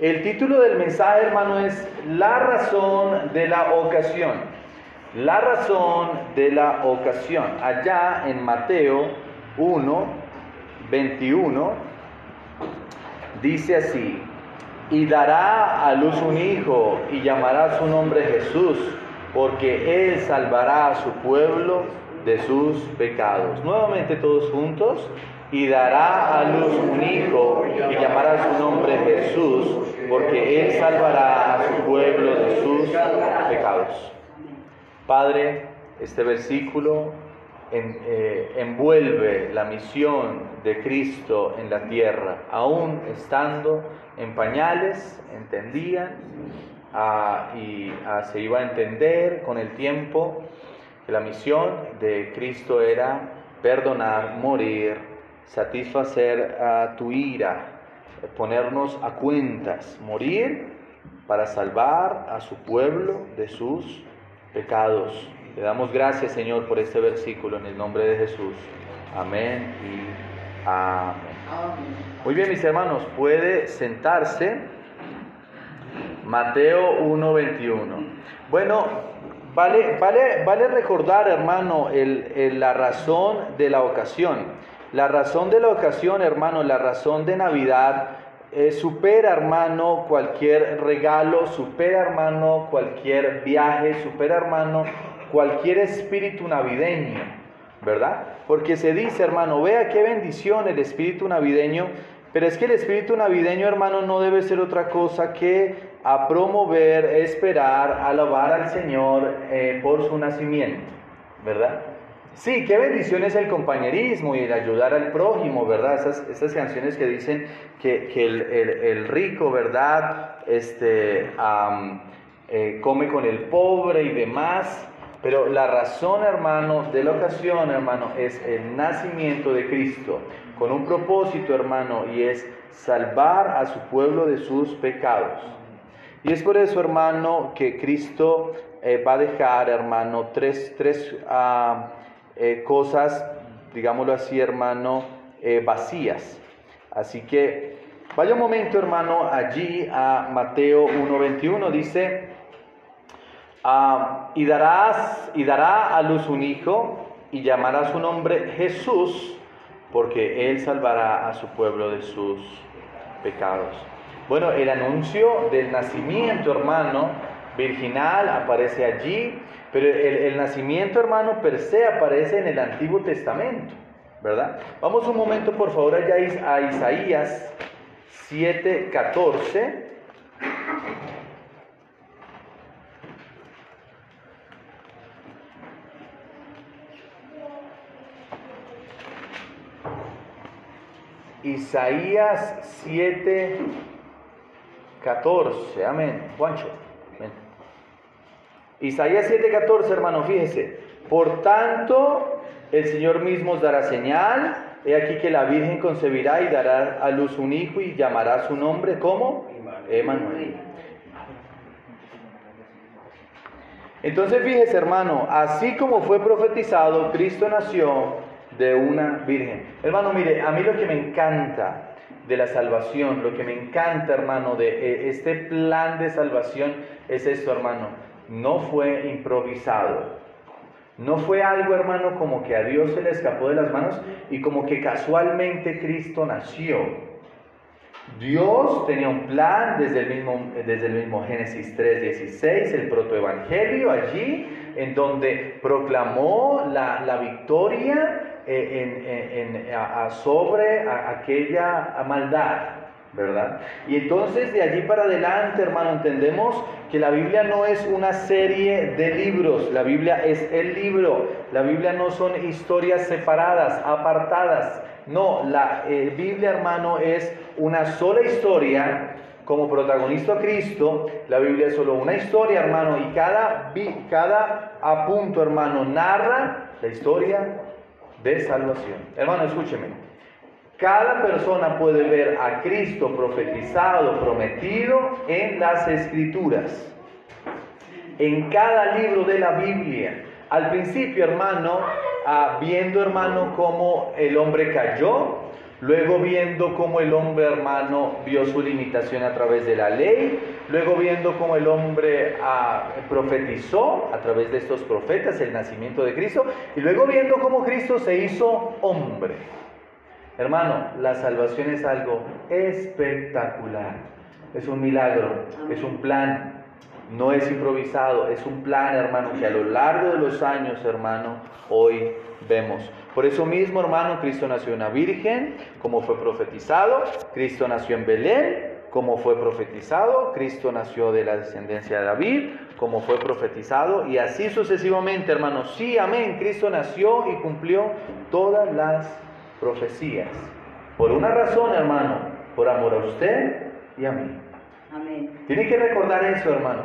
El título del mensaje, hermano, es La razón de la ocasión. La razón de la ocasión. Allá en Mateo 1, 21, dice así, y dará a luz un hijo y llamará su nombre Jesús, porque él salvará a su pueblo de sus pecados. Nuevamente todos juntos, y dará a luz un hijo y llamará su nombre Jesús, porque él salvará a su pueblo de sus pecados. Padre, este versículo eh, envuelve la misión de Cristo en la tierra, aún estando en pañales, entendían ah, y ah, se iba a entender con el tiempo que la misión de Cristo era perdonar, morir, satisfacer a tu ira, ponernos a cuentas, morir para salvar a su pueblo de sus pecados. Le damos gracias, Señor, por este versículo en el nombre de Jesús. Amén y amén. Muy bien, mis hermanos, puede sentarse. Mateo 1:21. Bueno, vale, vale, vale recordar, hermano, el, la razón de la ocasión. La razón de la ocasión, hermano, la razón de Navidad, eh, supera, hermano, cualquier regalo, supera, hermano, cualquier viaje, supera, hermano, cualquier espíritu navideño, ¿verdad? Porque se dice, hermano, vea qué bendición el espíritu navideño, pero es que el espíritu navideño, hermano, no debe ser otra cosa que a promover, esperar, alabar al Señor eh, por su nacimiento, ¿verdad? Sí, qué bendición es el compañerismo y el ayudar al prójimo, ¿verdad? Esas, esas canciones que dicen que, el, rico, ¿verdad? Este, eh, come con el pobre y demás. Pero la razón, hermano, de la ocasión, hermano, es el nacimiento de Cristo, con un propósito, hermano, y es salvar a su pueblo de sus pecados. Y es por eso, hermano, que Cristo eh, va a dejar, hermano, tres, tres ah, eh, cosas, digámoslo así, hermano, eh, vacías. Así que vaya un momento, hermano, allí a Mateo 1.21, dice, ah, y, y dará a luz un hijo y llamará su nombre Jesús, porque él salvará a su pueblo de sus pecados. Bueno, el anuncio del nacimiento, hermano, virginal aparece allí, pero el, nacimiento, hermano, per se aparece en el Antiguo Testamento, ¿verdad? Vamos un momento, por favor, allá a Isaías 7:14. Isaías 7:14. Amén. Juancho. Isaías 7:14, hermano, fíjese. Por tanto, el Señor mismo os dará señal. He aquí que la Virgen concebirá y dará a luz un hijo y llamará su nombre como Emanuel. Entonces fíjese hermano, así como fue profetizado, Cristo nació de una virgen. Hermano, mire, a mí lo que me encanta de la salvación, lo que me encanta hermano de eh, este plan de salvación es esto hermano no fue improvisado. No fue algo, hermano, como que a Dios se le escapó de las manos y como que casualmente Cristo nació. Dios tenía un plan desde el mismo, desde el mismo Génesis 3:16, el protoevangelio allí, en donde proclamó la, victoria eh, sobre aquella maldad. ¿Verdad? Y entonces de allí para adelante, hermano, entendemos que la Biblia no es una serie de libros, la Biblia es el libro, la Biblia no son historias separadas, apartadas, no, la eh, Biblia, hermano, es una sola historia. Como protagonista Cristo, la Biblia es solo una historia, hermano, y cada, cada apunto, hermano, narra la historia de salvación. Hermano, escúcheme. Cada persona puede ver a Cristo profetizado, prometido en las escrituras. En cada libro de la Biblia. Al principio, hermano, ah, viendo, hermano, cómo el hombre cayó, luego viendo cómo el hombre hermano vio su limitación a través de la ley, luego viendo cómo el hombre ah, profetizó a través de estos profetas el nacimiento de Cristo, y luego viendo cómo Cristo se hizo hombre. Hermano, la salvación es algo espectacular, es un milagro, es un plan, no es improvisado, es un plan, hermano, que a lo largo de los años, hermano, hoy vemos. Por eso mismo, hermano, Cristo nació en una virgen, como fue profetizado, Cristo nació en Belén, como fue profetizado, Cristo nació de la descendencia de David, como fue profetizado, y así sucesivamente, hermano. Sí, amén, Cristo nació y cumplió todas las profecías. Por una razón, hermano, por amor a usted y a mí. Amén. Tiene que recordar eso, hermano.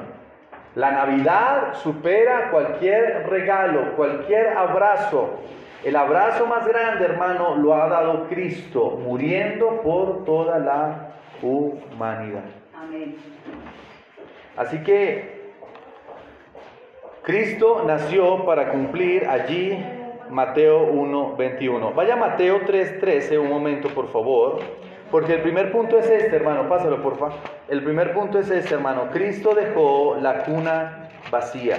La Navidad supera cualquier regalo, cualquier abrazo. El abrazo más grande, hermano, lo ha dado Cristo, muriendo por toda la humanidad. Amén. Así que Cristo nació para cumplir allí Mateo 1, 21. Vaya Mateo 3, 13, un momento por favor. Porque el primer punto es este, hermano, pásalo porfa. El primer punto es este, hermano. Cristo dejó la cuna vacía.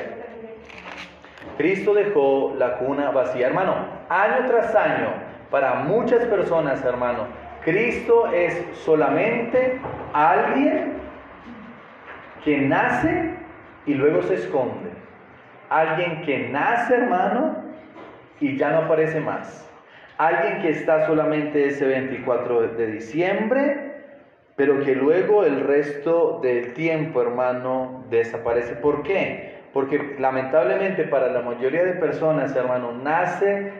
Cristo dejó la cuna vacía. Hermano, año tras año, para muchas personas, hermano, Cristo es solamente alguien que nace y luego se esconde. Alguien que nace, hermano, y ya no aparece más. Alguien que está solamente ese 24 de diciembre, pero que luego el resto del tiempo, hermano, desaparece. ¿Por qué? Porque lamentablemente para la mayoría de personas, hermano, nace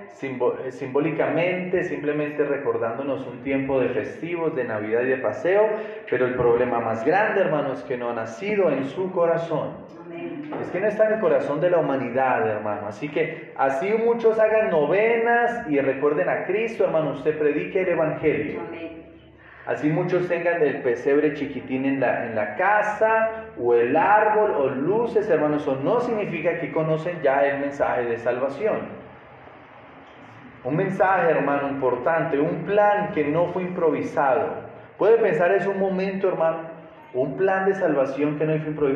simbólicamente, simplemente recordándonos un tiempo de festivos, de Navidad y de paseo, pero el problema más grande, hermano, es que no ha nacido en su corazón. Es que no está en el corazón de la humanidad, hermano. Así que así muchos hagan novenas y recuerden a Cristo, hermano, usted predique el Evangelio. Así muchos tengan el pesebre chiquitín en la, en la casa o el árbol o luces, hermano, eso no significa que conocen ya el mensaje de salvación. Un mensaje, hermano, importante, un plan que no fue improvisado. Puede pensar es un momento, hermano, un plan de salvación que no fue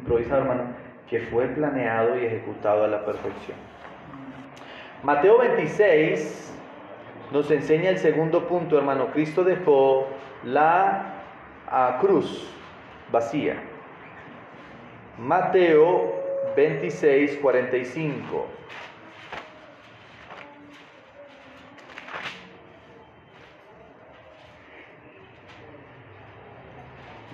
improvisado, hermano, que fue planeado y ejecutado a la perfección. Mateo 26 nos enseña el segundo punto, hermano. Cristo dejó la cruz vacía. Mateo 26, 45.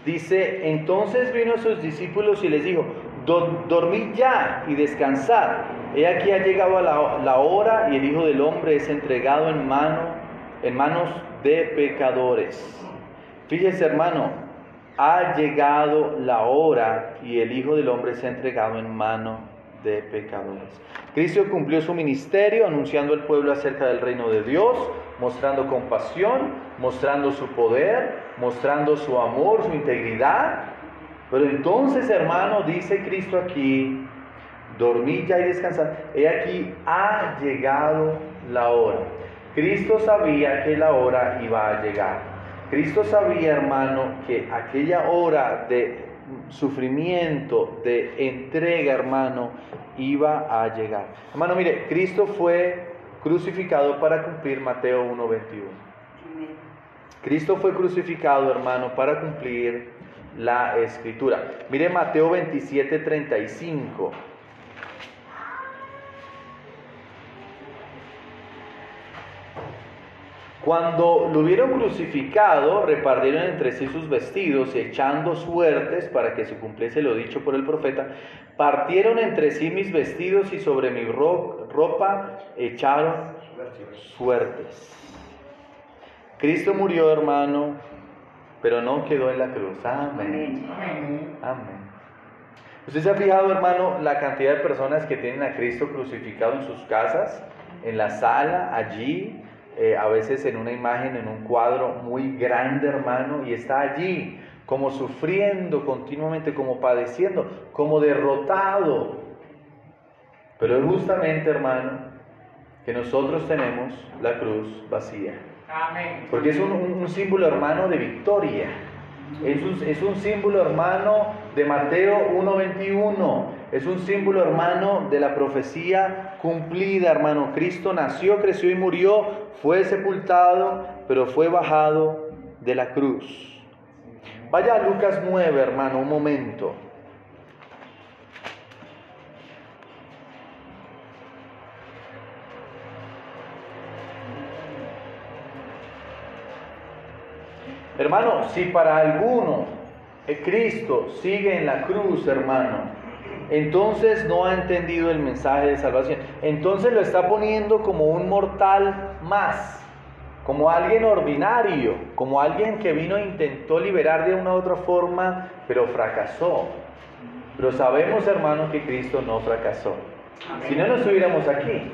Dice, entonces vino a sus discípulos y les dijo, dormid ya y descansad. He aquí ha llegado la, hora y el Hijo del Hombre es entregado en, mano, en manos de pecadores. Fíjese hermano, ha llegado la hora y el Hijo del Hombre ha entregado en mano de pecadores. Cristo cumplió su ministerio anunciando al pueblo acerca del reino de Dios, mostrando compasión, mostrando su poder, mostrando su amor, su integridad. Pero entonces, hermano, dice Cristo aquí, dormí ya y descansad. He aquí, ha llegado la hora. Cristo sabía que la hora iba a llegar. Cristo sabía, hermano, que aquella hora de sufrimiento, de entrega, hermano, iba a llegar. Hermano, mire, Cristo fue crucificado para cumplir Mateo 1.21. Cristo fue crucificado, hermano, para cumplir la escritura. Mire Mateo 27.35. Cuando lo hubieron crucificado, repartieron entre sí sus vestidos, echando suertes para que se cumpliese lo dicho por el profeta. Partieron entre sí mis vestidos y sobre mi ropa echaron suertes. Cristo murió, hermano, pero no quedó en la cruz. Amén. Amén. ¿Usted se ha fijado, hermano, la cantidad de personas que tienen a Cristo crucificado en sus casas, en la sala, allí? Eh, a veces en una imagen, en un cuadro muy grande, hermano, y está allí como sufriendo continuamente, como padeciendo, como derrotado. Pero es justamente, hermano, que nosotros tenemos la cruz vacía. Porque es un, símbolo, hermano, de victoria. Es un, es un símbolo, hermano, de Mateo 1.21. Es un símbolo, hermano, de la profecía cumplida, hermano. Cristo nació, creció y murió, fue sepultado, pero fue bajado de la cruz. Vaya a Lucas 9, hermano, un momento. Hermano, si para alguno Cristo sigue en la cruz, hermano, entonces no ha entendido el mensaje de salvación. Entonces lo está poniendo como un mortal más, como alguien ordinario, como alguien que vino e intentó liberar de una u otra forma, pero fracasó. Pero sabemos, hermano, que Cristo no fracasó. Si no, no estuviéramos aquí.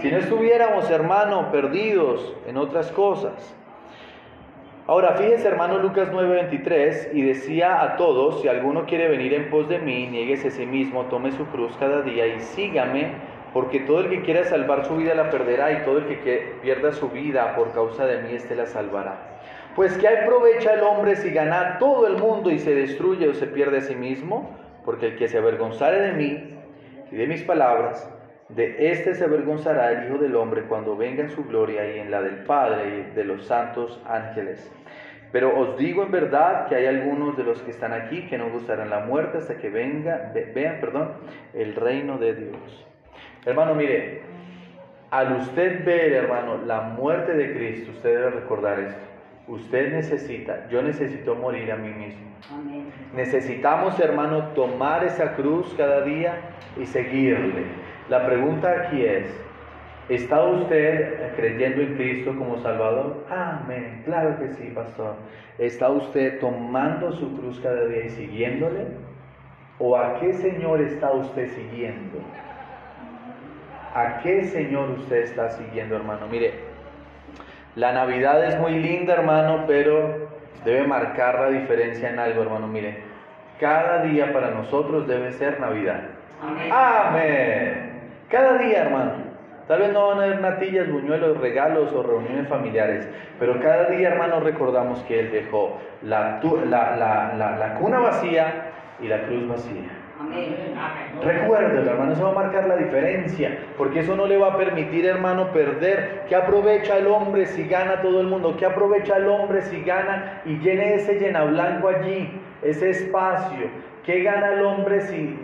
Si no estuviéramos, hermano, perdidos en otras cosas. Ahora, fíjese hermano Lucas 9:23, y decía a todos, si alguno quiere venir en pos de mí, nieguese a sí mismo, tome su cruz cada día y sígame, porque todo el que quiera salvar su vida la perderá, y todo el que pierda su vida por causa de mí, éste la salvará. Pues que aprovecha el hombre si gana todo el mundo y se destruye o se pierde a sí mismo, porque el que se avergonzare de mí y de mis palabras, de éste se avergonzará el Hijo del Hombre cuando venga en su gloria y en la del Padre y de los santos ángeles. Pero os digo en verdad que hay algunos de los que están aquí que no gustarán la muerte hasta que venga, vean, perdón, el reino de Dios. Hermano, mire, al usted ver, hermano, la muerte de Cristo, usted debe recordar esto. Usted necesita, yo necesito morir a mí mismo. Necesitamos, hermano, tomar esa cruz cada día y seguirle. La pregunta aquí es, ¿está usted creyendo en Cristo como Salvador? Amén, claro que sí, pastor. ¿Está usted tomando su cruz cada día y siguiéndole? ¿O a qué Señor está usted siguiendo? ¿A qué Señor usted está siguiendo, hermano? Mire, la Navidad es muy linda, hermano, pero debe marcar la diferencia en algo, hermano. Mire, cada día para nosotros debe ser Navidad. Amén. Amén. Cada día, hermano. Tal vez no van a haber natillas, buñuelos, regalos o reuniones familiares, pero cada día, hermano, recordamos que Él dejó la, la, cuna vacía y la cruz vacía. Amén. Recuérdelo, hermano, eso va a marcar la diferencia, porque eso no le va a permitir, hermano, perder. ¿Qué aprovecha el hombre si gana todo el mundo? ¿Qué aprovecha el hombre si gana y llene ese llena blanco allí, ese espacio? ¿Qué gana el hombre si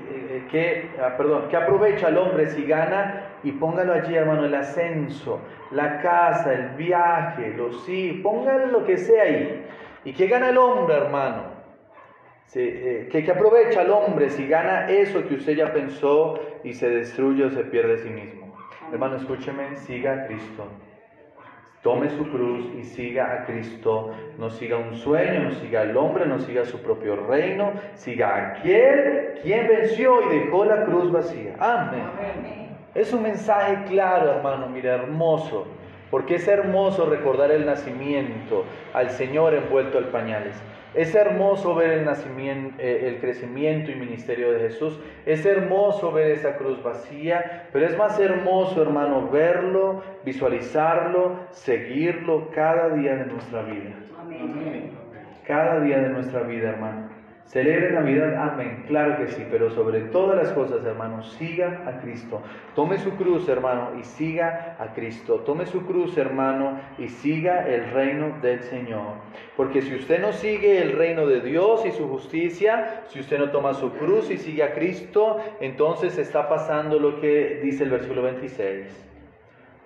que, ah, perdón, que aprovecha el hombre si gana y póngalo allí, hermano, el ascenso, la casa, el viaje, los sí, póngalo lo que sea ahí. ¿Y qué gana el hombre, hermano? Eh, que, que aprovecha el hombre si gana eso que usted ya pensó y se destruye o se pierde a sí mismo. Hermano, escúcheme, siga a Cristo. Tome su cruz y siga a Cristo. No siga un sueño, no siga al hombre, no siga su propio reino. Siga a aquel quien venció y dejó la cruz vacía. Amén. Es un mensaje claro, hermano, mira, hermoso. Porque es hermoso recordar el nacimiento al Señor envuelto al pañales. Es hermoso ver el nacimiento, eh, el crecimiento y ministerio de Jesús. Es hermoso ver esa cruz vacía, pero es más hermoso, hermano, verlo, visualizarlo, seguirlo cada día de nuestra vida. Cada día de nuestra vida, hermano. Celebre Navidad, amén, claro que sí, pero sobre todas las cosas, hermano, siga a Cristo. Tome su cruz, hermano, y siga a Cristo. Tome su cruz, hermano, y siga el reino del Señor. Porque si usted no sigue el reino de Dios y su justicia, si usted no toma su cruz y sigue a Cristo, entonces está pasando lo que dice el versículo 26.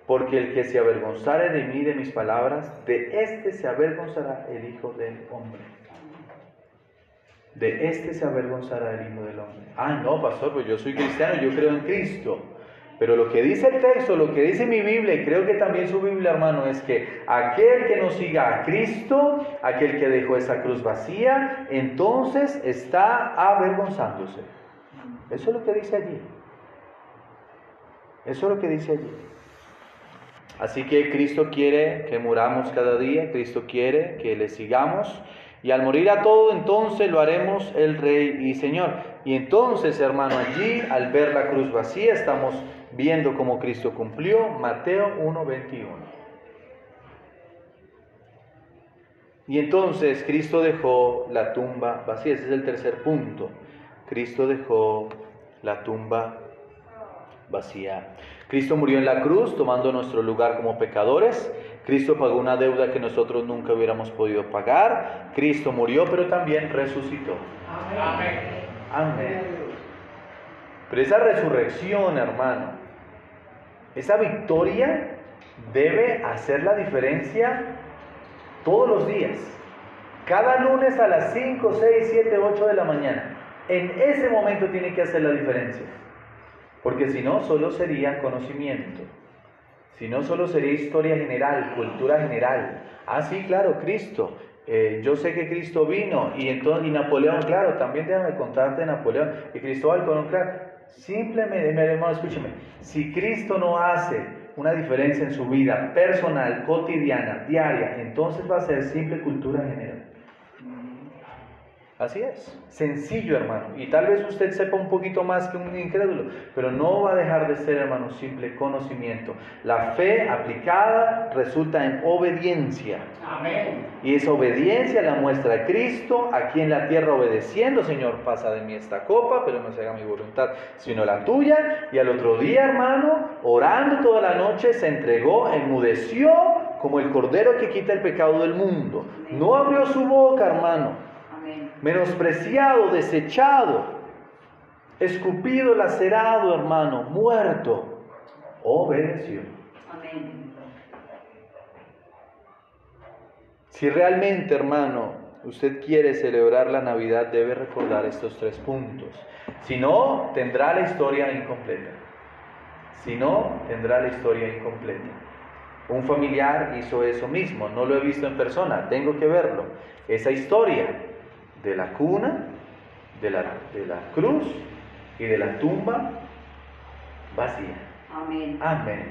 Porque el que se avergonzare de mí, de mis palabras, de éste se avergonzará el Hijo del Hombre de este se avergonzará el Hijo del Hombre. Ah, no, pastor, pues yo soy cristiano, yo creo en Cristo. Pero lo que dice el texto, lo que dice mi Biblia, y creo que también su Biblia, hermano, es que aquel que no siga a Cristo, aquel que dejó esa cruz vacía, entonces está avergonzándose. Eso es lo que dice allí. Eso es lo que dice allí. Así que Cristo quiere que muramos cada día, Cristo quiere que le sigamos. Y al morir a todo, entonces lo haremos el Rey y Señor. Y entonces, hermano, allí, al ver la cruz vacía, estamos viendo cómo Cristo cumplió Mateo 1.21. Y entonces Cristo dejó la tumba vacía. Ese es el tercer punto. Cristo dejó la tumba vacía. Cristo murió en la cruz tomando nuestro lugar como pecadores. Cristo pagó una deuda que nosotros nunca hubiéramos podido pagar. Cristo murió, pero también resucitó. Amén. Amén. Pero esa resurrección, hermano, esa victoria debe hacer la diferencia todos los días. Cada lunes a las 5, 6, 7, 8 de la mañana. En ese momento tiene que hacer la diferencia. Porque si no, solo sería conocimiento. Si no, solo sería historia general, cultura general. Ah, sí, claro, Cristo. Eh, yo sé que Cristo vino y entonces y Napoleón, claro, también déjame contarte de Napoleón y Cristóbal Colón, claro. Simplemente, mi hermano, escúcheme, si Cristo no hace una diferencia en su vida personal, cotidiana, diaria, entonces va a ser simple cultura general. Así es, sencillo hermano. Y tal vez usted sepa un poquito más que un incrédulo, pero no va a dejar de ser hermano simple conocimiento. La fe aplicada resulta en obediencia. Amén. Y esa obediencia la muestra Cristo aquí en la tierra obedeciendo, Señor, pasa de mí esta copa, pero no se haga mi voluntad, sino la tuya. Y al otro día, hermano, orando toda la noche, se entregó, enmudeció como el cordero que quita el pecado del mundo. No abrió su boca, hermano menospreciado, desechado, escupido, lacerado, hermano, muerto, obedeció. Si realmente, hermano, usted quiere celebrar la Navidad, debe recordar estos tres puntos. Si no, tendrá la historia incompleta. Si no, tendrá la historia incompleta. Un familiar hizo eso mismo, no lo he visto en persona, tengo que verlo. Esa historia de la cuna, de la, de la cruz y de la tumba vacía. Amén. Amén.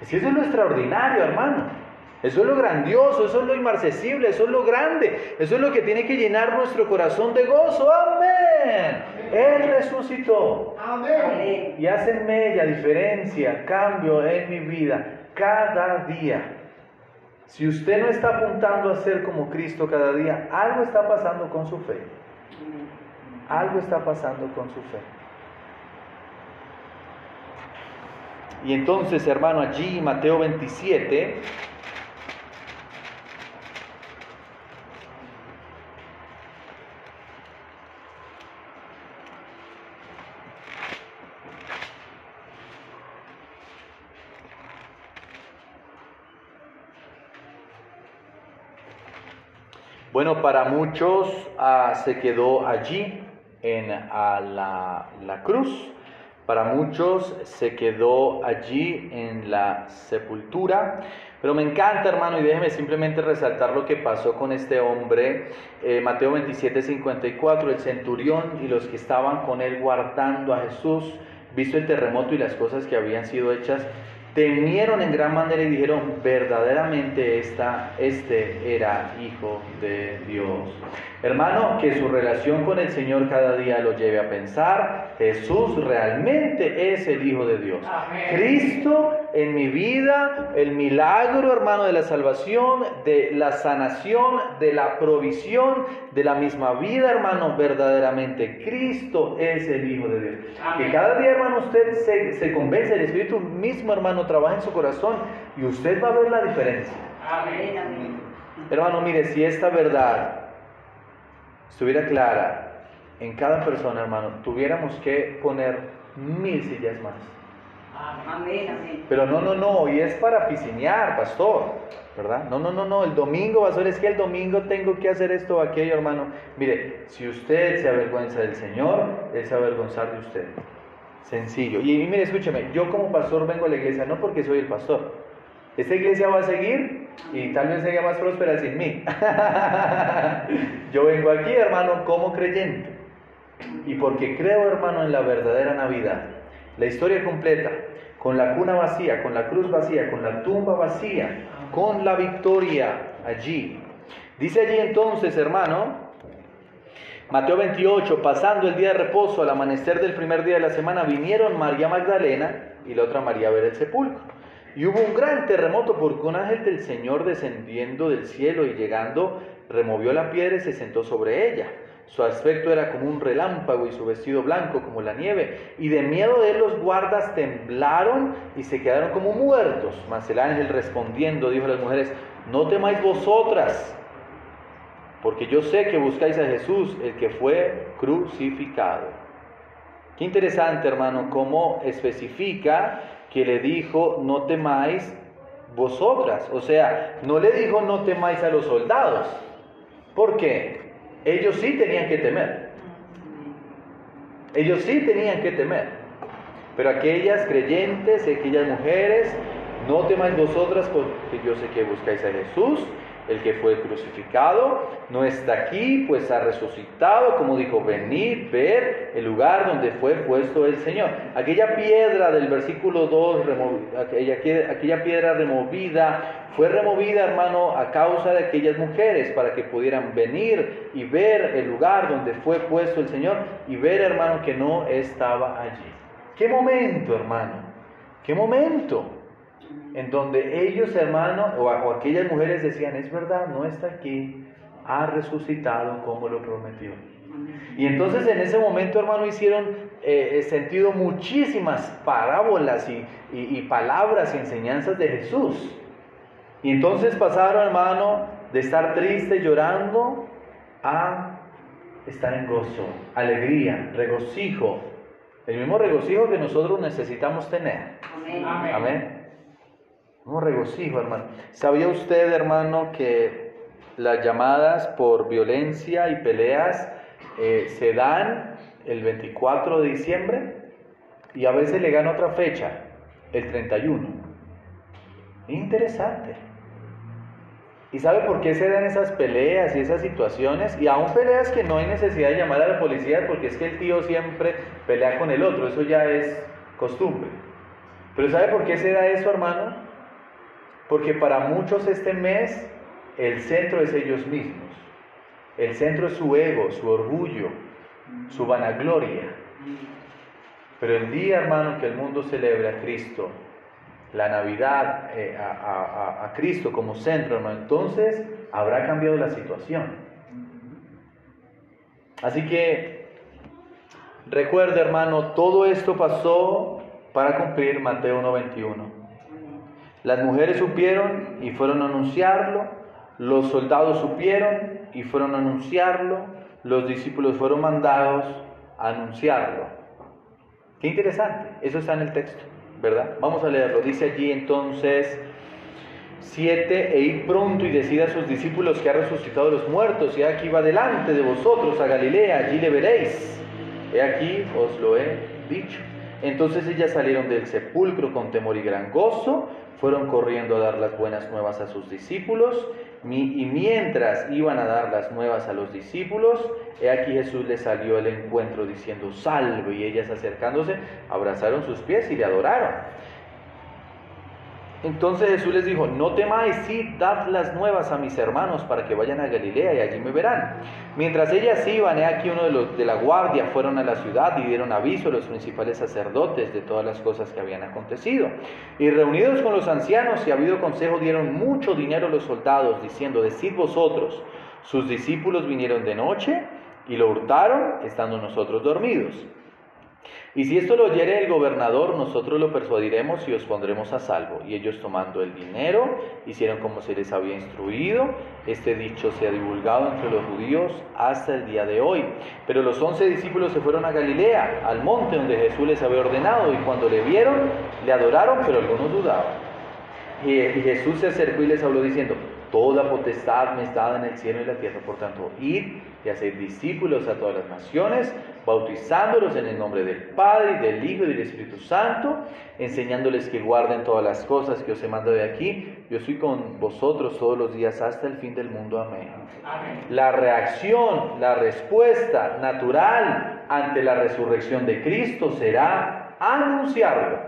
eso es lo extraordinario, hermano. Eso es lo grandioso, eso es lo inmarcesible, eso es lo grande, eso es lo que tiene que llenar nuestro corazón de gozo. Amén. Él resucitó. Amén. Y hace media diferencia, cambio en mi vida cada día. Si usted no está apuntando a ser como Cristo cada día, algo está pasando con su fe. Algo está pasando con su fe. Y entonces, hermano, allí Mateo 27, Bueno, para muchos ah, se quedó allí en la, cruz, para muchos se quedó allí en la sepultura, pero me encanta hermano y déjeme simplemente resaltar lo que pasó con este hombre, eh, Mateo 27, 54, el centurión y los que estaban con él guardando a Jesús, visto el terremoto y las cosas que habían sido hechas, temieron en gran manera y dijeron, verdaderamente esta, este era hijo de Dios. Hermano, que su relación con el Señor cada día lo lleve a pensar, Jesús realmente es el Hijo de Dios. Cristo en mi vida, el milagro, hermano, de la salvación, de la sanación, de la provisión, de la misma vida, hermano, verdaderamente Cristo es el Hijo de Dios. Que cada día, hermano, usted se, se convence, el Espíritu mismo, hermano, trabaja en su corazón y usted va a ver la diferencia. Amén. Hermano, mire, si esta verdad estuviera clara en cada persona, hermano, tuviéramos que poner mil sillas más. Amén, amén. Pero no, no, no, y es para piscinear, pastor, ¿verdad? No, no, no, no, el domingo, pastor, es que el domingo tengo que hacer esto o aquello, hermano. Mire, si usted se avergüenza del Señor, se avergonzar de usted. Sencillo. Y, y mire, escúcheme, yo como pastor vengo a la iglesia no porque soy el pastor. Esta iglesia va a seguir y tal vez sería más próspera sin mí. Yo vengo aquí, hermano, como creyente. Y porque creo, hermano, en la verdadera Navidad. La historia completa, con la cuna vacía, con la cruz vacía, con la tumba vacía, con la victoria allí. Dice allí entonces, hermano, Mateo 28, pasando el día de reposo al amanecer del primer día de la semana, vinieron María Magdalena y la otra María a ver el sepulcro. Y hubo un gran terremoto porque un ángel del Señor descendiendo del cielo y llegando removió la piedra y se sentó sobre ella. Su aspecto era como un relámpago y su vestido blanco como la nieve. Y de miedo de él los guardas temblaron y se quedaron como muertos. Mas el ángel respondiendo dijo a las mujeres, no temáis vosotras, porque yo sé que buscáis a Jesús, el que fue crucificado. Qué interesante, hermano, cómo especifica que le dijo, no temáis vosotras. O sea, no le dijo, no temáis a los soldados. ¿Por qué? Ellos sí tenían que temer. Ellos sí tenían que temer. Pero aquellas creyentes, aquellas mujeres, no temáis vosotras porque yo sé que buscáis a Jesús, el que fue crucificado, no está aquí, pues ha resucitado, como dijo, venid, ver el lugar donde fue puesto el Señor. Aquella piedra del versículo 2, aquella, aquella piedra removida, fue removida, hermano, a causa de aquellas mujeres, para que pudieran venir y ver el lugar donde fue puesto el Señor y ver, hermano, que no estaba allí. ¿Qué momento, hermano? ¿Qué momento? En donde ellos, hermano, o, aquellas mujeres decían, es verdad, no está aquí, ha resucitado como lo prometió. Y entonces en ese momento, hermano, hicieron eh, eh, sentido muchísimas parábolas y, y palabras y enseñanzas de Jesús. Y entonces pasaron, hermano, de estar triste, llorando, a estar en gozo, alegría, regocijo. El mismo regocijo que nosotros necesitamos tener. Amén. Amén. Un regocijo, hermano. ¿Sabía usted, hermano, que las llamadas por violencia y peleas eh, se dan el 24 de diciembre y a veces le gana otra fecha, el 31? Interesante. ¿Y sabe por qué se dan esas peleas y esas situaciones? Y aún peleas que no hay necesidad de llamar a la policía porque es que el tío siempre pelea con el otro, eso ya es costumbre. Pero ¿sabe por qué se da eso, hermano? Porque para muchos este mes el centro es ellos mismos. El centro es su ego, su orgullo, su vanagloria. Pero el día, hermano, que el mundo celebra a Cristo, la Navidad eh, a, Cristo como centro, entonces habrá cambiado la situación. Así que recuerde, hermano, todo esto pasó para cumplir Mateo 1.21. Las mujeres supieron y fueron a anunciarlo, los soldados supieron y fueron a anunciarlo, los discípulos fueron mandados a anunciarlo. Qué interesante, eso está en el texto, ¿verdad? Vamos a leerlo. Dice allí entonces 7, e ir pronto y decid a sus discípulos que ha resucitado los muertos, y aquí va delante de vosotros a Galilea, allí le veréis. He aquí os lo he dicho. Entonces ellas salieron del sepulcro con temor y gran gozo, fueron corriendo a dar las buenas nuevas a sus discípulos, y mientras iban a dar las nuevas a los discípulos, he aquí Jesús les salió al encuentro diciendo, salve, y ellas acercándose, abrazaron sus pies y le adoraron. Entonces Jesús les dijo, no temáis, sí, dad las nuevas a mis hermanos para que vayan a Galilea y allí me verán. Mientras ellas iban, aquí uno de los de la guardia fueron a la ciudad y dieron aviso a los principales sacerdotes de todas las cosas que habían acontecido. Y reunidos con los ancianos y habido consejo, dieron mucho dinero a los soldados, diciendo, decid vosotros, sus discípulos vinieron de noche y lo hurtaron, estando nosotros dormidos. Y si esto lo oyere el gobernador, nosotros lo persuadiremos y os pondremos a salvo. Y ellos tomando el dinero, hicieron como se les había instruido. Este dicho se ha divulgado entre los judíos hasta el día de hoy. Pero los once discípulos se fueron a Galilea, al monte donde Jesús les había ordenado, y cuando le vieron, le adoraron, pero algunos dudaban. Y Jesús se acercó y les habló diciendo, Toda potestad me está en el cielo y la tierra, por tanto, id y haced discípulos a todas las naciones, bautizándolos en el nombre del Padre, y del Hijo y del Espíritu Santo, enseñándoles que guarden todas las cosas que os he mandado de aquí. Yo estoy con vosotros todos los días hasta el fin del mundo. Amén. La reacción, la respuesta natural ante la resurrección de Cristo será anunciarlo.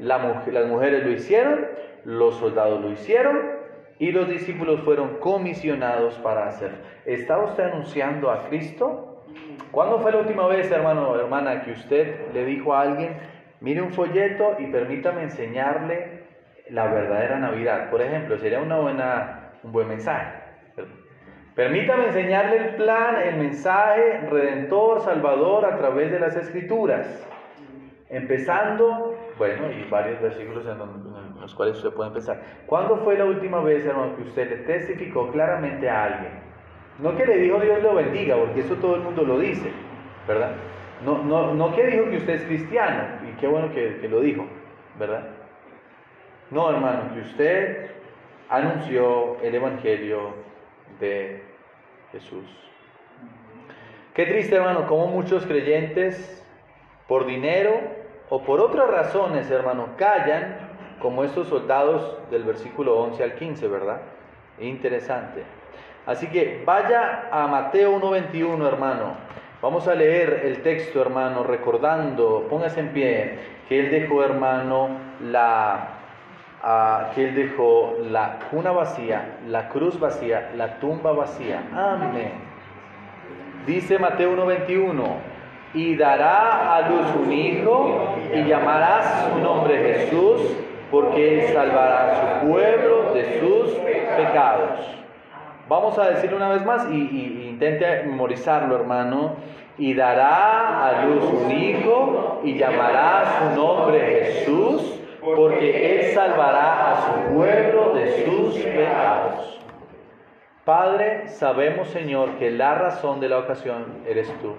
las mujeres lo hicieron, los soldados lo hicieron, y los discípulos fueron comisionados para hacer. ¿Está usted anunciando a Cristo? ¿Cuándo fue la última vez, hermano o hermana, que usted le dijo a alguien, mire un folleto y permítame enseñarle la verdadera Navidad. Por ejemplo, sería una buena, un buen mensaje. Permítame enseñarle el plan, el mensaje redentor, salvador a través de las escrituras. Empezando, bueno, y varios versículos en, los cuales usted puede empezar. ¿Cuándo fue la última vez, hermano, que usted le testificó claramente a alguien? No que le dijo Dios lo bendiga, porque eso todo el mundo lo dice, ¿verdad? No, no, no que dijo que usted es cristiano, y qué bueno que, que lo dijo, ¿verdad? No, hermano, que usted anunció el Evangelio de Jesús. Qué triste, hermano, como muchos creyentes, por dinero o por otras razones, hermano, callan, como estos soldados del versículo 11 al 15, ¿verdad? Interesante. Así que vaya a Mateo 1.21, hermano. Vamos a leer el texto, hermano, recordando, póngase en pie, que él dejó, hermano, la que Él dejó la cuna vacía, la cruz vacía, la tumba vacía. Amén. Dice Mateo 1:21, y dará a luz un hijo y llamará su nombre Jesús, porque Él salvará a su pueblo de sus pecados. Vamos a decirlo una vez más y, intente memorizarlo, hermano. Y dará a luz un hijo y llamará su nombre Jesús porque Él salvará a su pueblo de sus pecados. Padre, sabemos, Señor, que la razón de la ocasión eres tú.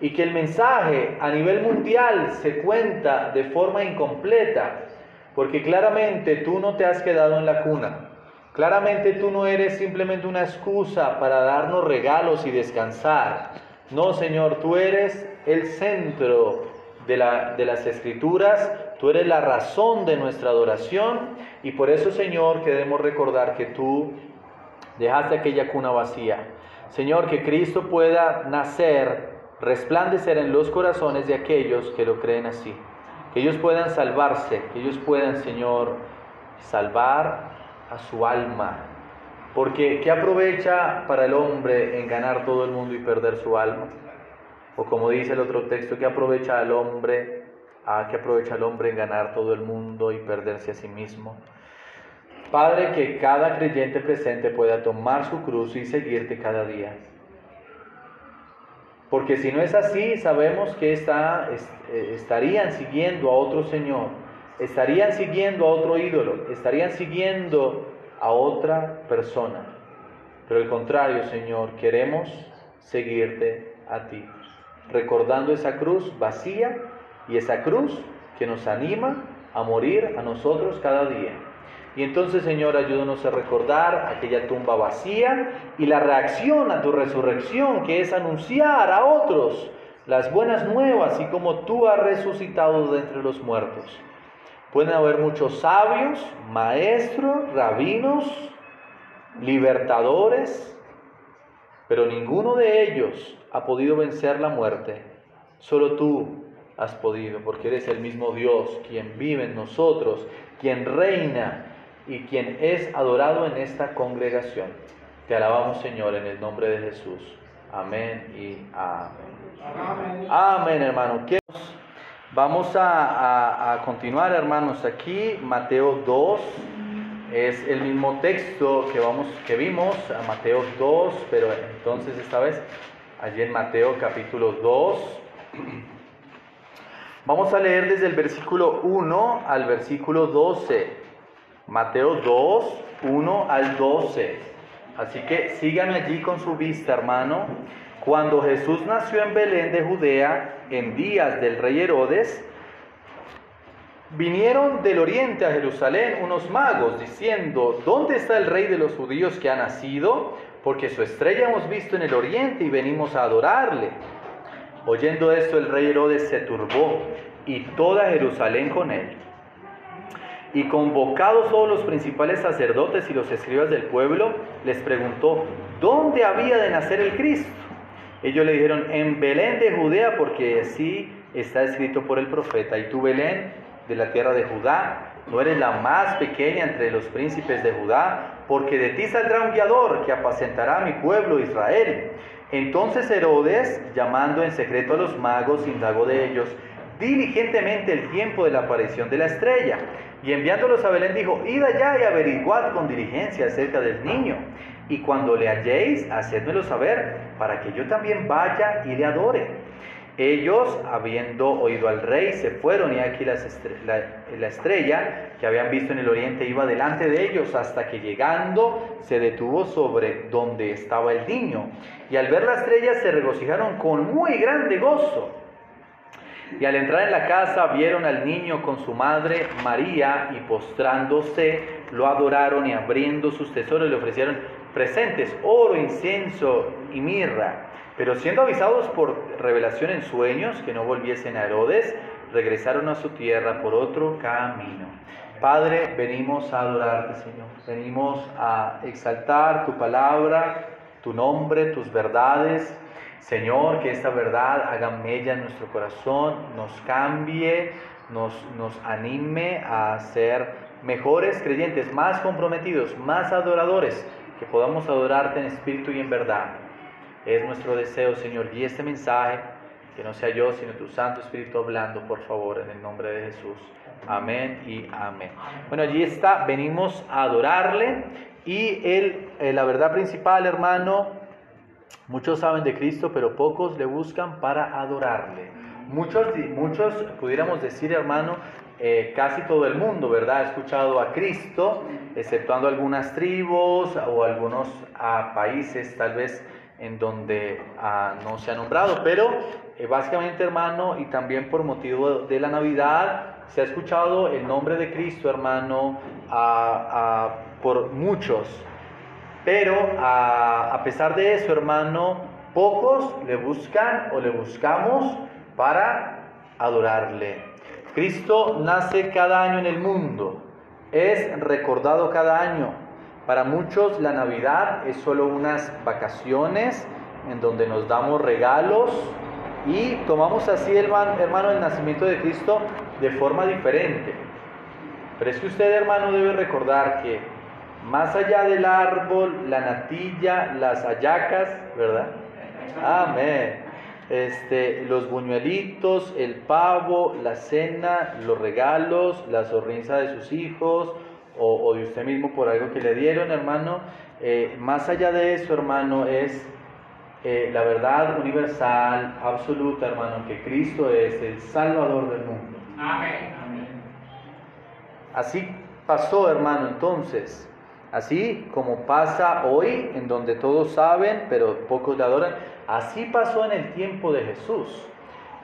Y que el mensaje a nivel mundial se cuenta de forma incompleta, porque claramente tú no te has quedado en la cuna. Claramente tú no eres simplemente una excusa para darnos regalos y descansar. No, Señor, tú eres el centro de, la, de las escrituras, tú eres la razón de nuestra adoración y por eso, Señor, queremos recordar que tú dejaste aquella cuna vacía. Señor, que Cristo pueda nacer, resplandecer en los corazones de aquellos que lo creen así. Que ellos puedan salvarse, que ellos puedan, Señor, salvar a su alma. Porque ¿qué aprovecha para el hombre en ganar todo el mundo y perder su alma? O como dice el otro texto, ¿qué aprovecha al hombre? ¿A qué aprovecha el hombre en ganar todo el mundo y perderse a sí mismo? Padre, que cada creyente presente pueda tomar su cruz y seguirte cada día. Porque si no es así, sabemos que eh, estarían siguiendo a otro Señor, estarían siguiendo a otro ídolo, estarían siguiendo a otra persona. Pero al contrario, Señor, queremos seguirte a ti recordando esa cruz vacía y esa cruz que nos anima a morir a nosotros cada día. Y entonces, Señor, ayúdanos a recordar aquella tumba vacía y la reacción a tu resurrección, que es anunciar a otros las buenas nuevas y como tú has resucitado de entre los muertos. Pueden haber muchos sabios, maestros, rabinos, libertadores, pero ninguno de ellos ha podido vencer la muerte. Solo tú has podido, porque eres el mismo Dios, quien vive en nosotros, quien reina y quien es adorado en esta congregación. Te alabamos, Señor, en el nombre de Jesús. Amén y amén. Amén, hermano. Vamos a, a continuar, hermanos, aquí, Mateo 2. Es el mismo texto que, vamos, que vimos, a Mateo 2, pero entonces esta vez allí en Mateo capítulo 2. Vamos a leer desde el versículo 1 al versículo 12. Mateo 2, 1 al 12. Así que síganme allí con su vista, hermano. Cuando Jesús nació en Belén de Judea, en días del rey Herodes, Vinieron del oriente a Jerusalén unos magos diciendo, ¿dónde está el rey de los judíos que ha nacido? Porque su estrella hemos visto en el oriente y venimos a adorarle. Oyendo esto el rey Herodes se turbó y toda Jerusalén con él. Y convocados todos los principales sacerdotes y los escribas del pueblo, les preguntó, ¿dónde había de nacer el Cristo? Ellos le dijeron, en Belén de Judea, porque así está escrito por el profeta. Y tú, Belén, de la tierra de Judá, no eres la más pequeña entre los príncipes de Judá, porque de ti saldrá un guiador que apacentará a mi pueblo Israel. Entonces Herodes, llamando en secreto a los magos, indagó de ellos diligentemente el tiempo de la aparición de la estrella. Y enviándolos a Belén dijo, id allá y averiguad con diligencia acerca del niño. Y cuando le halléis, hacedmelo saber, para que yo también vaya y le adore. Ellos, habiendo oído al rey, se fueron y aquí la, estrella que habían visto en el oriente iba delante de ellos hasta que llegando se detuvo sobre donde estaba el niño. Y al ver la estrella se regocijaron con muy grande gozo. Y al entrar en la casa vieron al niño con su madre María y postrándose lo adoraron y abriendo sus tesoros le ofrecieron presentes, oro, incienso y mirra. Pero siendo avisados por revelación en sueños que no volviesen a Herodes, regresaron a su tierra por otro camino. Padre, venimos a adorarte, Señor. Venimos a exaltar tu palabra, tu nombre, tus verdades. Señor, que esta verdad haga mella en nuestro corazón, nos cambie, nos, nos anime a ser mejores creyentes, más comprometidos, más adoradores, que podamos adorarte en espíritu y en verdad. Es nuestro deseo, Señor, y este mensaje, que no sea yo, sino tu Santo Espíritu hablando, por favor, en el nombre de Jesús. Amén y amén. Bueno, allí está, venimos a adorarle y él, eh, la verdad principal, hermano, muchos saben de Cristo, pero pocos le buscan para adorarle. Muchos, muchos pudiéramos decir, hermano, eh, casi todo el mundo, ¿verdad? Ha escuchado a Cristo, exceptuando algunas tribus o algunos países tal vez en donde ah, no se ha nombrado, pero eh, básicamente hermano y también por motivo de la Navidad se ha escuchado el nombre de Cristo hermano por muchos, pero a pesar de eso hermano, pocos le buscan o le buscamos para adorarle. Cristo nace cada año en el mundo, es recordado cada año. Para muchos la Navidad es solo unas vacaciones en donde nos damos regalos y tomamos así, hermano, el nacimiento de Cristo de forma diferente. Pero es que usted, hermano, debe recordar que más allá del árbol, la natilla, las ayacas, ¿verdad? Amén este, los buñuelitos, el pavo, la cena, los regalos, la sonrisa de sus hijos o, de usted mismo por algo que le dieron, hermano. Eh, más allá de eso, hermano, es eh, la verdad universal, absoluta, hermano, que Cristo es el Salvador del mundo. Amén. Así pasó, hermano, entonces. Así como pasa hoy, en donde todos saben, pero pocos le adoran, así pasó en el tiempo de Jesús.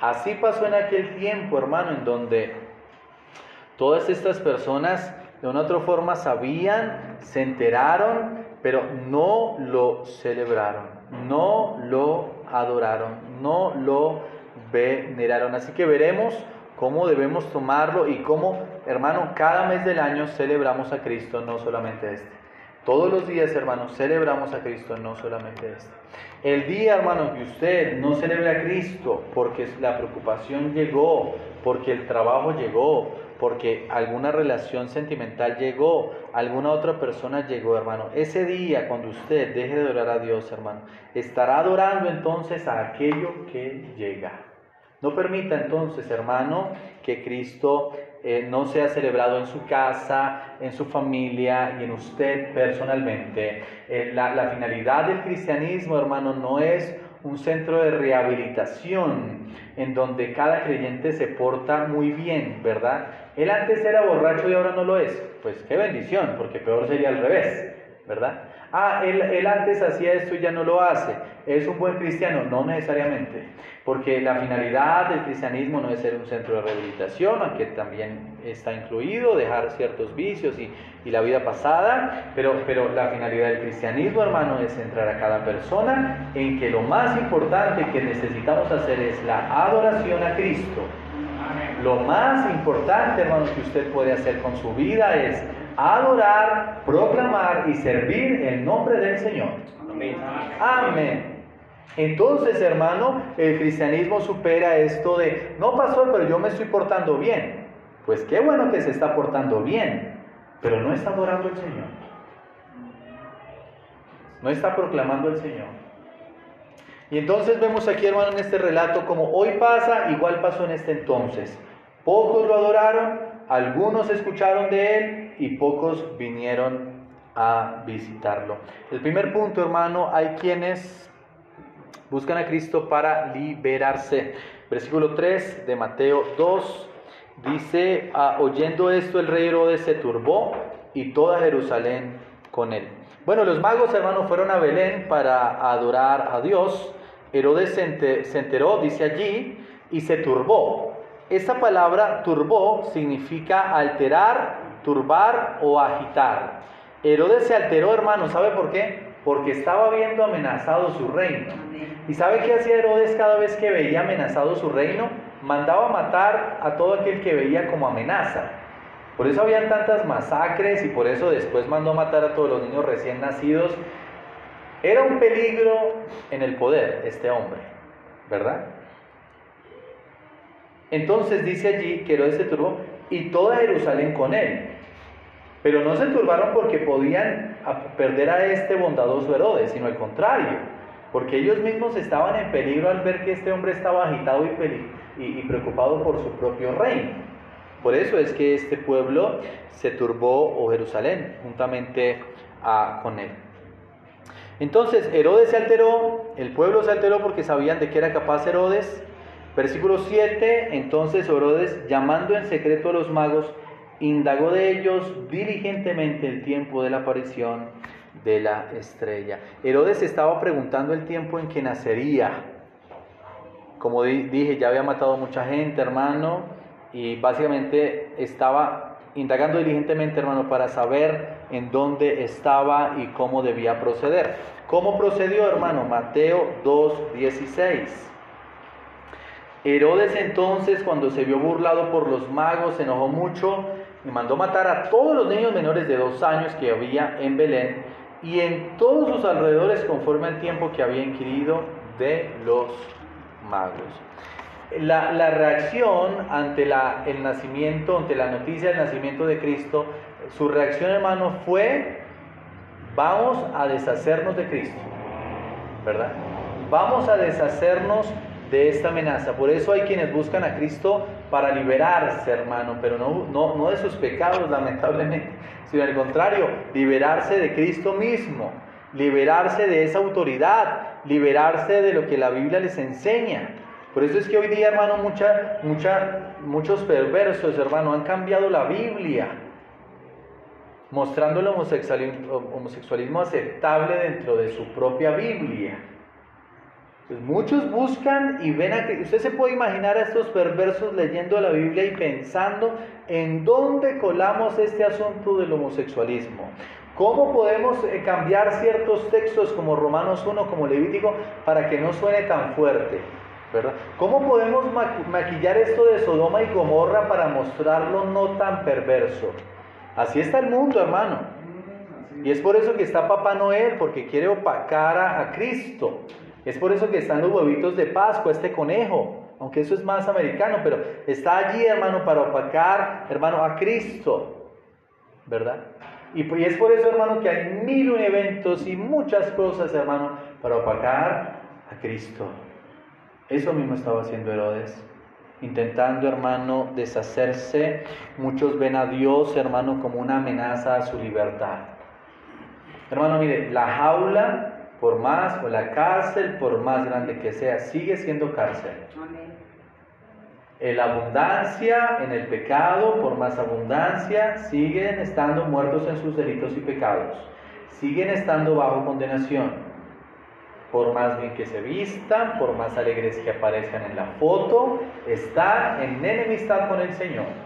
Así pasó en aquel tiempo, hermano, en donde todas estas personas de una otra forma sabían, se enteraron, pero no lo celebraron, no lo adoraron, no lo veneraron. Así que veremos cómo debemos tomarlo y cómo, hermano, cada mes del año celebramos a Cristo, no solamente este. Todos los días, hermano, celebramos a Cristo, no solamente este. El día, hermano, que usted no celebre a Cristo porque la preocupación llegó, porque el trabajo llegó, porque alguna relación sentimental llegó, alguna otra persona llegó, hermano. Ese día, cuando usted deje de adorar a Dios, hermano, estará adorando entonces a aquello que llega. No permita entonces, hermano, que Cristo eh, no sea celebrado en su casa, en su familia y en usted personalmente. Eh, la, la finalidad del cristianismo, hermano, no es un centro de rehabilitación en donde cada creyente se porta muy bien, ¿verdad? Él antes era borracho y ahora no lo es. Pues qué bendición, porque peor sería al revés, ¿verdad? Ah, él, él, antes hacía esto y ya no lo hace. ¿Es un buen cristiano? No necesariamente, porque la finalidad del cristianismo no es ser un centro de rehabilitación, aunque también está incluido dejar ciertos vicios y, y la vida pasada, pero, pero la finalidad del cristianismo, hermano, es centrar a cada persona en que lo más importante que necesitamos hacer es la adoración a Cristo. Lo más importante, hermano, que usted puede hacer con su vida es adorar, proclamar y servir el nombre del Señor. Amén. Entonces, hermano, el cristianismo supera esto de, no pasó, pero yo me estoy portando bien. Pues qué bueno que se está portando bien, pero no está adorando al Señor. No está proclamando al Señor. Y entonces vemos aquí, hermano, en este relato, como hoy pasa, igual pasó en este entonces. Pocos lo adoraron, algunos escucharon de él y pocos vinieron a visitarlo. El primer punto, hermano, hay quienes buscan a Cristo para liberarse. Versículo 3 de Mateo 2 dice, ah, oyendo esto el rey Herodes se turbó y toda Jerusalén con él. Bueno, los magos, hermanos, fueron a Belén para adorar a Dios. Herodes se enteró, dice allí, y se turbó. Esta palabra turbó significa alterar, turbar o agitar. Herodes se alteró, hermano, ¿sabe por qué? Porque estaba viendo amenazado su reino. ¿Y sabe qué hacía Herodes cada vez que veía amenazado su reino? Mandaba matar a todo aquel que veía como amenaza. Por eso habían tantas masacres y por eso después mandó matar a todos los niños recién nacidos. Era un peligro en el poder este hombre, ¿verdad? Entonces dice allí que Herodes se turbó y toda Jerusalén con él. Pero no se turbaron porque podían perder a este bondadoso Herodes, sino al contrario, porque ellos mismos estaban en peligro al ver que este hombre estaba agitado y, y preocupado por su propio reino. Por eso es que este pueblo se turbó, o Jerusalén, juntamente con él. Entonces Herodes se alteró, el pueblo se alteró porque sabían de qué era capaz Herodes. Versículo 7, entonces Herodes, llamando en secreto a los magos, indagó de ellos diligentemente el tiempo de la aparición de la estrella. Herodes estaba preguntando el tiempo en que nacería. Como dije, ya había matado mucha gente, hermano y básicamente estaba indagando diligentemente, hermano, para saber en dónde estaba y cómo debía proceder. ¿Cómo procedió, hermano? Mateo 2.16. Herodes entonces, cuando se vio burlado por los magos, se enojó mucho y mandó matar a todos los niños menores de dos años que había en Belén y en todos sus alrededores conforme al tiempo que había inquirido de los magos la, reacción ante la, el nacimiento, ante la noticia del nacimiento de Cristo, su reacción, hermano, fue, vamos a deshacernos de Cristo, ¿verdad? Vamos a deshacernos de esta amenaza. Por eso hay quienes buscan a Cristo para liberarse, hermano, pero no, no, no de sus pecados, lamentablemente, sino al contrario, liberarse de Cristo mismo, liberarse de esa autoridad, liberarse de lo que la Biblia les enseña. Por eso es que hoy día, hermano, mucha, mucha, muchos perversos, hermano, han cambiado la Biblia, mostrando el homosexualismo, aceptable dentro de su propia Biblia. Pues muchos buscan y ven a que usted se puede imaginar a estos perversos leyendo la Biblia y pensando en dónde colamos este asunto del homosexualismo. ¿Cómo podemos eh, cambiar ciertos textos como Romanos 1, como Levítico, para que no suene tan fuerte? ¿Cómo podemos maquillar esto de Sodoma y Gomorra para mostrarlo no tan perverso? Así está el mundo, hermano. Y es por eso que está Papá Noel, porque quiere opacar a, Cristo. Es por eso que están los huevitos de Pascua, este conejo, aunque eso es más americano, pero está allí, hermano, para opacar, hermano, a Cristo, ¿verdad? Y, y es por eso, hermano, que hay mil eventos y muchas cosas, hermano, para opacar a Cristo. Eso mismo estaba haciendo Herodes, intentando, hermano, deshacerse. Muchos ven a Dios, hermano, como una amenaza a su libertad. Hermano, mire, la jaula, por más, o la cárcel, por más grande que sea, sigue siendo cárcel. En la abundancia, en el pecado, por más abundancia, siguen estando muertos en sus delitos y pecados. Siguen estando bajo condenación por más bien que se vistan, por más alegres que aparezcan en la foto, están en enemistad con el Señor.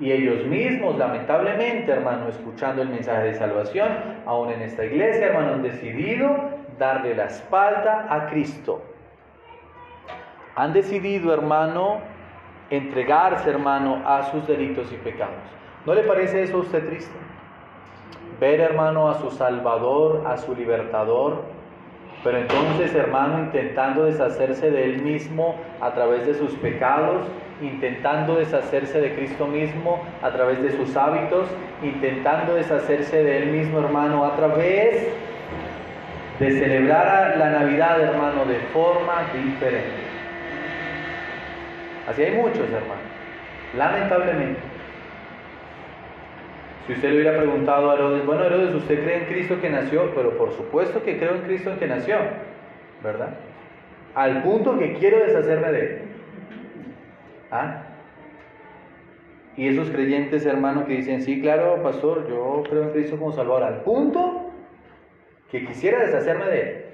Y ellos mismos, lamentablemente, hermano, escuchando el mensaje de salvación, aún en esta iglesia, hermano, han decidido darle la espalda a Cristo. Han decidido, hermano, entregarse, hermano, a sus delitos y pecados. ¿No le parece eso a usted triste? Ver, hermano, a su Salvador, a su Libertador, pero entonces, hermano, intentando deshacerse de él mismo a través de sus pecados, intentando deshacerse de Cristo mismo a través de sus hábitos, intentando deshacerse de él mismo, hermano, a través de celebrar la Navidad, hermano, de forma diferente. Así hay muchos, hermano, lamentablemente. Si usted le hubiera preguntado a Herodes, bueno Herodes, ¿usted cree en Cristo que nació? Pero por supuesto que creo en Cristo que nació, ¿verdad? Al punto que quiero deshacerme de él. ¿Ah? Y esos creyentes, hermanos, que dicen, sí, claro, pastor, yo creo en Cristo como Salvador, al punto que quisiera deshacerme de él.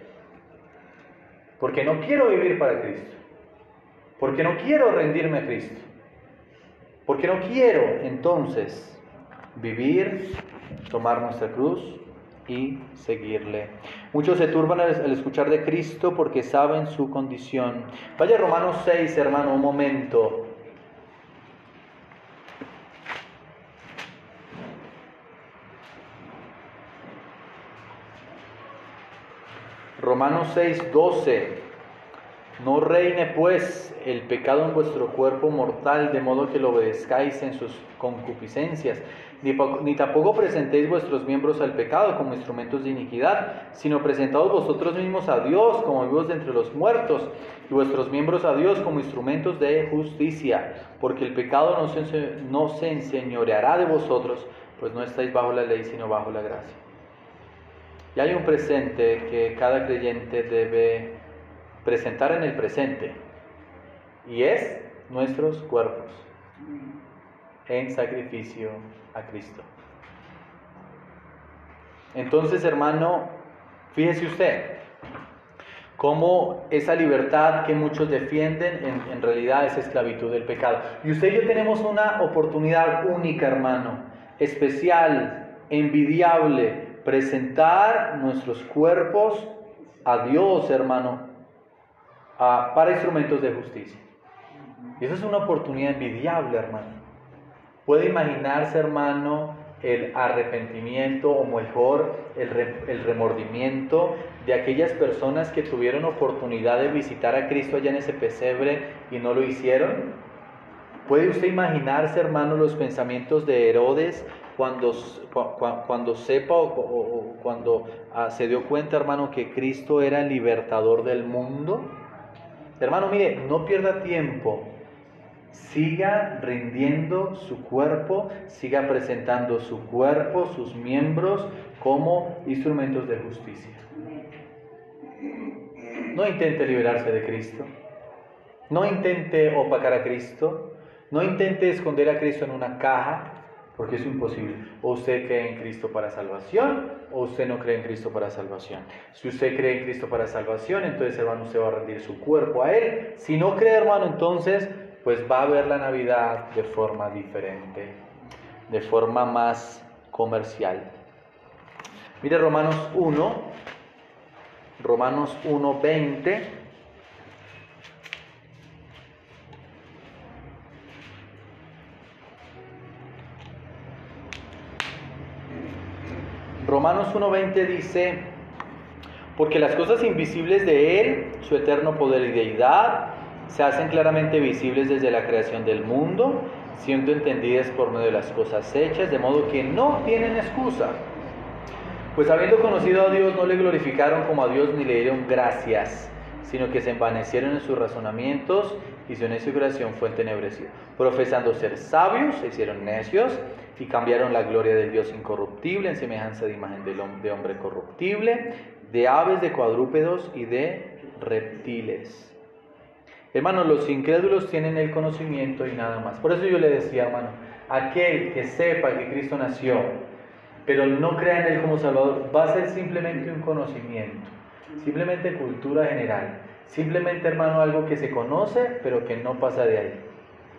Porque no quiero vivir para Cristo. Porque no quiero rendirme a Cristo. Porque no quiero entonces vivir, tomar nuestra cruz y seguirle. Muchos se turban al escuchar de Cristo porque saben su condición. Vaya Romanos 6, hermano, un momento. Romanos 6, 12. No reine pues el pecado en vuestro cuerpo mortal, de modo que lo obedezcáis en sus concupiscencias, ni, tampoco presentéis vuestros miembros al pecado como instrumentos de iniquidad, sino presentaos vosotros mismos a Dios como vivos de entre los muertos, y vuestros miembros a Dios como instrumentos de justicia, porque el pecado no se enseñoreará de vosotros, pues no estáis bajo la ley, sino bajo la gracia. Y hay un presente que cada creyente debe presentar en el presente y es nuestros cuerpos en sacrificio a Cristo. Entonces, hermano, fíjese usted cómo esa libertad que muchos defienden en, realidad es esclavitud del pecado. Y usted y yo tenemos una oportunidad única, hermano, especial, envidiable, presentar nuestros cuerpos a Dios, hermano, para instrumentos de justicia. Y eso es una oportunidad envidiable, hermano. Puede imaginarse, hermano, el arrepentimiento o mejor el, remordimiento de aquellas personas que tuvieron oportunidad de visitar a Cristo allá en ese pesebre y no lo hicieron. ¿Puede usted imaginarse, hermano, los pensamientos de Herodes cuando, cuando sepa o, cuando ah, se dio cuenta, hermano, que Cristo era el libertador del mundo? Hermano, mire, no pierda tiempo. Siga rindiendo su cuerpo, siga presentando su cuerpo, sus miembros como instrumentos de justicia. No intente liberarse de Cristo. No intente opacar a Cristo. No intente esconder a Cristo en una caja porque es imposible. O usted cree en Cristo para salvación, o usted no cree en Cristo para salvación. Si usted cree en Cristo para salvación, entonces hermano, usted va a rendir su cuerpo a Él. Si no cree hermano, entonces pues va a ver la Navidad de forma diferente, de forma más comercial. Mire Romanos 1, Romanos 1, 20. Romanos 1.20 dice, porque las cosas invisibles de Él, su eterno poder y deidad, se hacen claramente visibles desde la creación del mundo, siendo entendidas por medio de las cosas hechas, de modo que no tienen excusa. Pues habiendo conocido a Dios, no le glorificaron como a Dios ni le dieron gracias, sino que se envanecieron en sus razonamientos y su necio creación fue entenebrecida. Profesando ser sabios, se hicieron necios y cambiaron la gloria del Dios incorruptible en semejanza de imagen de hombre corruptible, de aves, de cuadrúpedos y de reptiles. Hermanos, los incrédulos tienen el conocimiento y nada más. Por eso yo le decía, hermano, aquel que sepa que Cristo nació, pero no crea en Él como Salvador, va a ser simplemente un conocimiento, simplemente cultura general, simplemente, hermano, algo que se conoce, pero que no pasa de ahí.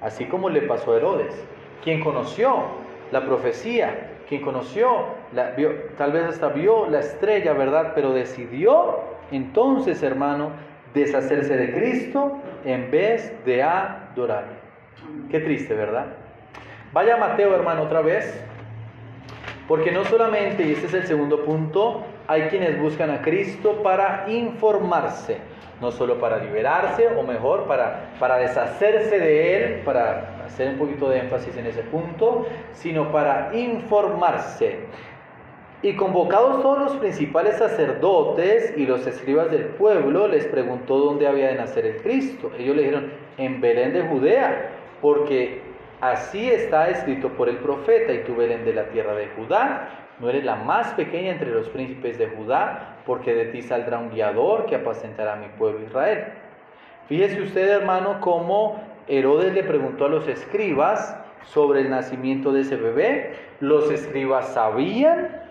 Así como le pasó a Herodes, quien conoció la profecía, quien conoció, la, vio, tal vez hasta vio la estrella, ¿verdad? Pero decidió entonces, hermano, deshacerse de Cristo en vez de adorar. Qué triste, ¿verdad? Vaya Mateo, hermano, otra vez. Porque no solamente, y este es el segundo punto, hay quienes buscan a Cristo para informarse, no solo para liberarse, o mejor, para, para deshacerse de Él, para hacer un poquito de énfasis en ese punto, sino para informarse. Y convocados todos los principales sacerdotes y los escribas del pueblo, les preguntó dónde había de nacer el Cristo. Ellos le dijeron, en Belén de Judea, porque Así está escrito por el profeta, y tú Belén de la tierra de Judá, no eres la más pequeña entre los príncipes de Judá, porque de ti saldrá un guiador que apacentará a mi pueblo Israel. Fíjese usted, hermano, cómo Herodes le preguntó a los escribas sobre el nacimiento de ese bebé. Los escribas sabían.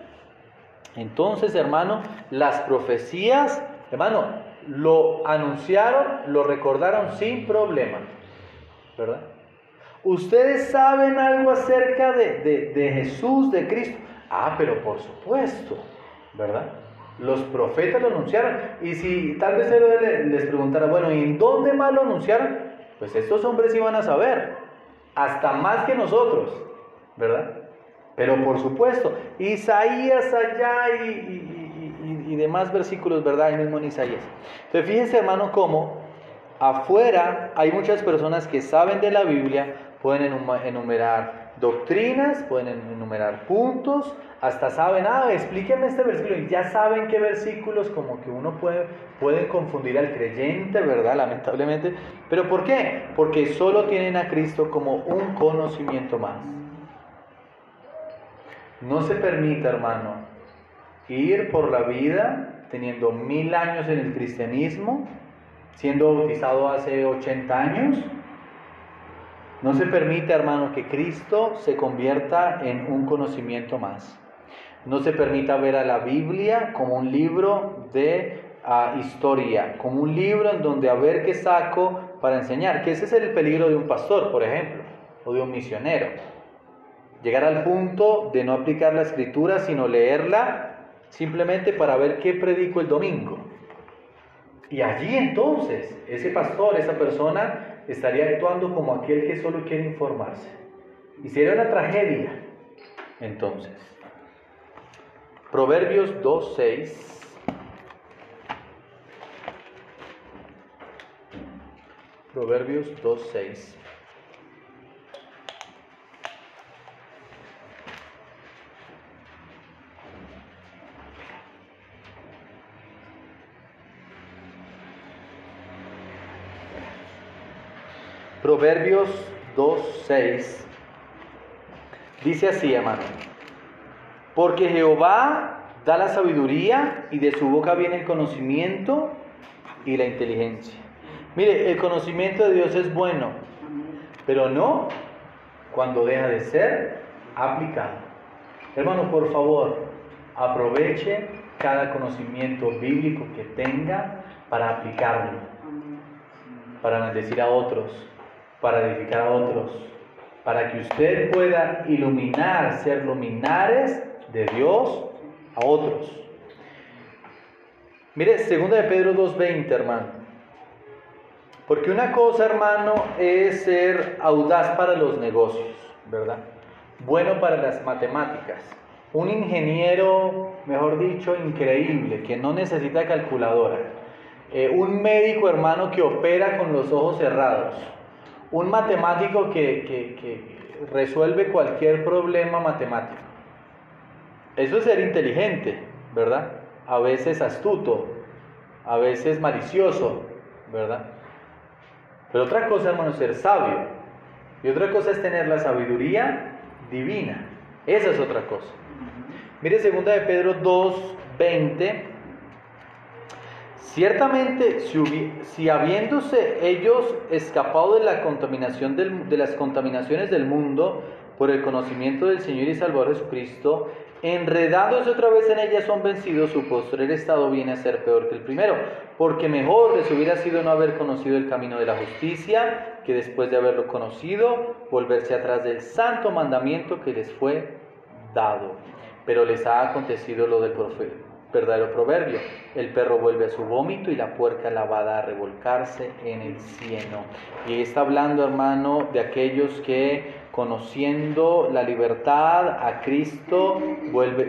Entonces, hermano, las profecías, hermano, lo anunciaron, lo recordaron sin problema. ¿Verdad? Ustedes saben algo acerca de, de Jesús, de Cristo. Ah, pero por supuesto, ¿verdad? Los profetas lo anunciaron. Y si tal vez les preguntara, bueno, ¿y en dónde más lo anunciaron? Pues estos hombres iban a saber, hasta más que nosotros, ¿verdad? Pero por supuesto, Isaías allá y, demás versículos, ¿verdad? Ahí mismo en Isaías. Entonces fíjense hermano cómo afuera hay muchas personas que saben de la Biblia, pueden enumerar doctrinas, pueden enumerar puntos, hasta saben, ah, explíqueme este versículo, y ya saben qué versículos como que uno puede, confundir al creyente, ¿verdad? Lamentablemente. ¿Pero por qué? Porque solo tienen a Cristo como un conocimiento más. No se permita, hermano, ir por la vida teniendo mil años en el cristianismo, siendo bautizado hace 80 años, no se permite, hermano, que Cristo se convierta en un conocimiento más. No se permita ver a la Biblia como un libro de ah, historia, como un libro en donde a ver qué saco para enseñar, que ese es el peligro de un pastor, por ejemplo, o de un misionero. Llegar al punto de no aplicar la escritura, sino leerla simplemente para ver qué predico el domingo. Y allí entonces, ese pastor, esa persona, estaría actuando como aquel que solo quiere informarse. Y sería una tragedia. Entonces, Proverbios 2.6. Proverbios 2.6. Proverbios 2.6 dice así, hermano, porque Jehová da la sabiduría y de su boca viene el conocimiento y la inteligencia. Mire, el conocimiento de Dios es bueno, pero no cuando deja de ser aplicado. Hermano, por favor, aproveche cada conocimiento bíblico que tenga para aplicarlo, para bendecir a otros, para edificar a otros, para que usted pueda iluminar, ser luminares de Dios a otros. Mire, segunda de Pedro 2.20, hermano. Porque una cosa, hermano, es ser audaz para los negocios, ¿verdad? Bueno para las matemáticas. Un ingeniero, mejor dicho, increíble, que no necesita calculadora. Eh, un médico, hermano, que opera con los ojos cerrados un matemático que, resuelve cualquier problema matemático. Eso es ser inteligente, ¿verdad? A veces astuto, a veces malicioso, ¿verdad? Pero otra cosa, hermano, es ser sabio. Y otra cosa es tener la sabiduría divina. Esa es otra cosa. Mire, segunda de Pedro 2, 20 Ciertamente, si, habiéndose ellos escapado de, la contaminación de las contaminaciones del mundo por el conocimiento del Señor y Salvador Jesucristo, enredados otra vez en ellas son vencidos, su postrer estado viene a ser peor que el primero, porque mejor les hubiera sido no haber conocido el camino de la justicia, que después de haberlo conocido, volverse atrás del santo mandamiento que les fue dado. Pero les ha acontecido lo del profeta verdadero proverbio. El perro vuelve a su vómito y la puerca lavada a revolcarse en el cieno. Y está hablando, hermano, de aquellos que conociendo la libertad a Cristo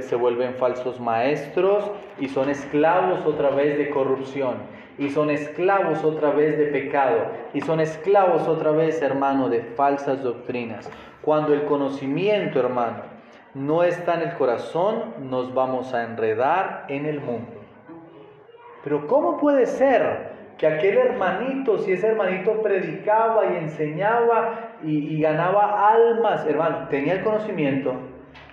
se vuelven falsos maestros y son esclavos otra vez de corrupción. Y son esclavos otra vez de pecado. Y son esclavos otra vez, hermano, de falsas doctrinas. Cuando el conocimiento, hermano, no está en el corazón, nos vamos a enredar en el mundo. Pero ¿cómo puede ser que aquel hermanito, si ese hermanito predicaba y enseñaba y, ganaba almas, hermano, tenía el conocimiento,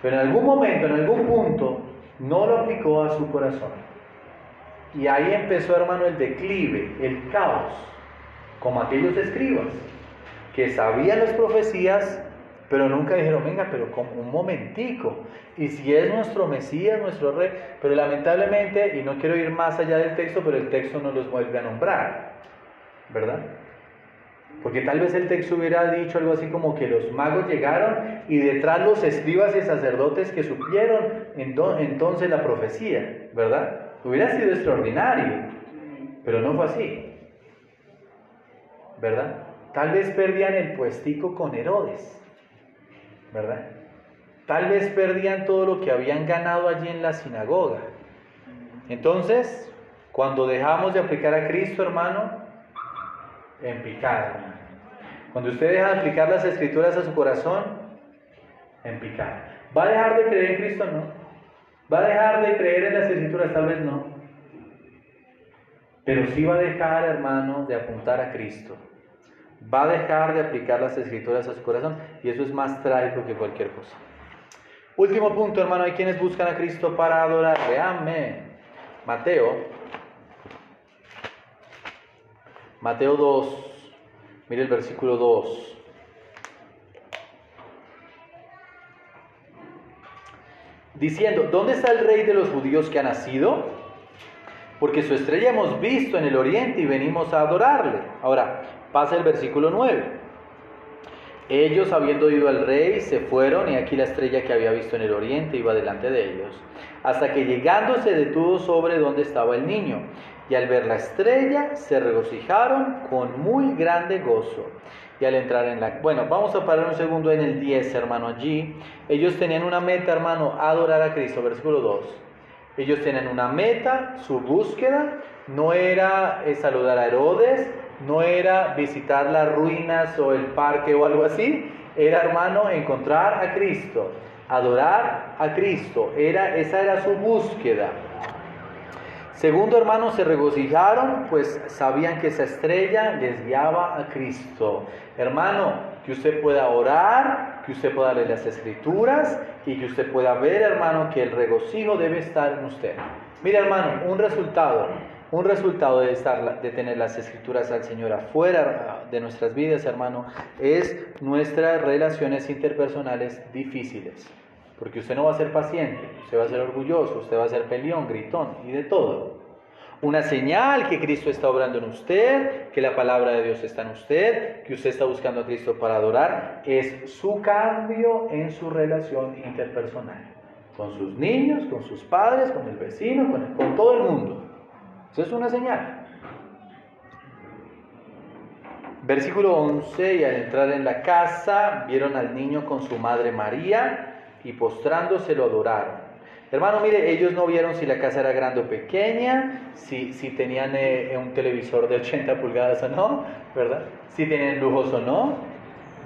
pero en algún momento, en algún punto, no lo aplicó a su corazón. Y ahí empezó, hermano, el declive, el caos, como aquellos escribas, que sabían las profecías, pero nunca dijeron, venga, pero como un momentico, y si es nuestro Mesías, nuestro Rey, pero lamentablemente, y no quiero ir más allá del texto, pero el texto no los vuelve a nombrar, ¿verdad? Porque tal vez el texto hubiera dicho algo así como que los magos llegaron y detrás los escribas y sacerdotes que supieron entonces la profecía, ¿verdad? Hubiera sido extraordinario, pero no fue así, ¿verdad? Tal vez perdían el puestico con Herodes, ¿verdad? Tal vez perdían todo lo que habían ganado allí en la sinagoga. Entonces, cuando dejamos de aplicar a Cristo, hermano, en picada. Cuando usted deja de aplicar las escrituras a su corazón, en picada. ¿Va a dejar de creer en Cristo? No. ¿Va a dejar de creer en las escrituras? Tal vez no. Pero sí va a dejar, hermano, de apuntar a Cristo. Va a dejar de aplicar las escrituras a su corazón y eso es más trágico que cualquier cosa. Último punto, hermano, hay quienes buscan a Cristo para adorarle. Amén. Mateo. Mateo 2. Mire el versículo 2. Diciendo, ¿dónde está el rey de los judíos que ha nacido? Porque su estrella hemos visto en el oriente y venimos a adorarle. Ahora, pasa el versículo 9. Ellos, habiendo ido al rey, se fueron, y aquí la estrella que había visto en el oriente iba delante de ellos, hasta que llegando se detuvo sobre donde estaba el niño, y al ver la estrella se regocijaron con muy grande gozo. Y al entrar en la... Bueno, vamos a parar un segundo en el 10, hermano, allí. Ellos tenían una meta, hermano, adorar a Cristo, versículo 2. Ellos tenían una meta, su búsqueda no era eh, saludar a Herodes, no era visitar las ruinas o el parque o algo así, era hermano encontrar a Cristo, adorar a Cristo, era, esa era su búsqueda. Segundo hermano, se regocijaron, pues sabían que esa estrella les guiaba a Cristo. Hermano, que usted pueda orar, que usted pueda leer las escrituras y que usted pueda ver, hermano, que el regocijo debe estar en usted. Mira, hermano, un resultado un resultado de, estar, de tener las escrituras al Señor afuera de nuestras vidas, hermano, es nuestras relaciones interpersonales difíciles. Porque usted no va a ser paciente, usted va a ser orgulloso, usted va a ser peleón, gritón y de todo. Una señal que Cristo está obrando en usted, que la palabra de Dios está en usted, que usted está buscando a Cristo para adorar, es su cambio en su relación interpersonal. Con sus niños, con sus padres, con el vecino, con todo el mundo. Eso es una señal. Versículo 11, y al entrar en la casa, vieron al niño con su madre María, y postrándose lo adoraron. Hermano, mire, ellos no vieron si la casa era grande o pequeña, si, si tenían eh, un televisor de 80 pulgadas o no, ¿verdad? Si tenían lujos o no.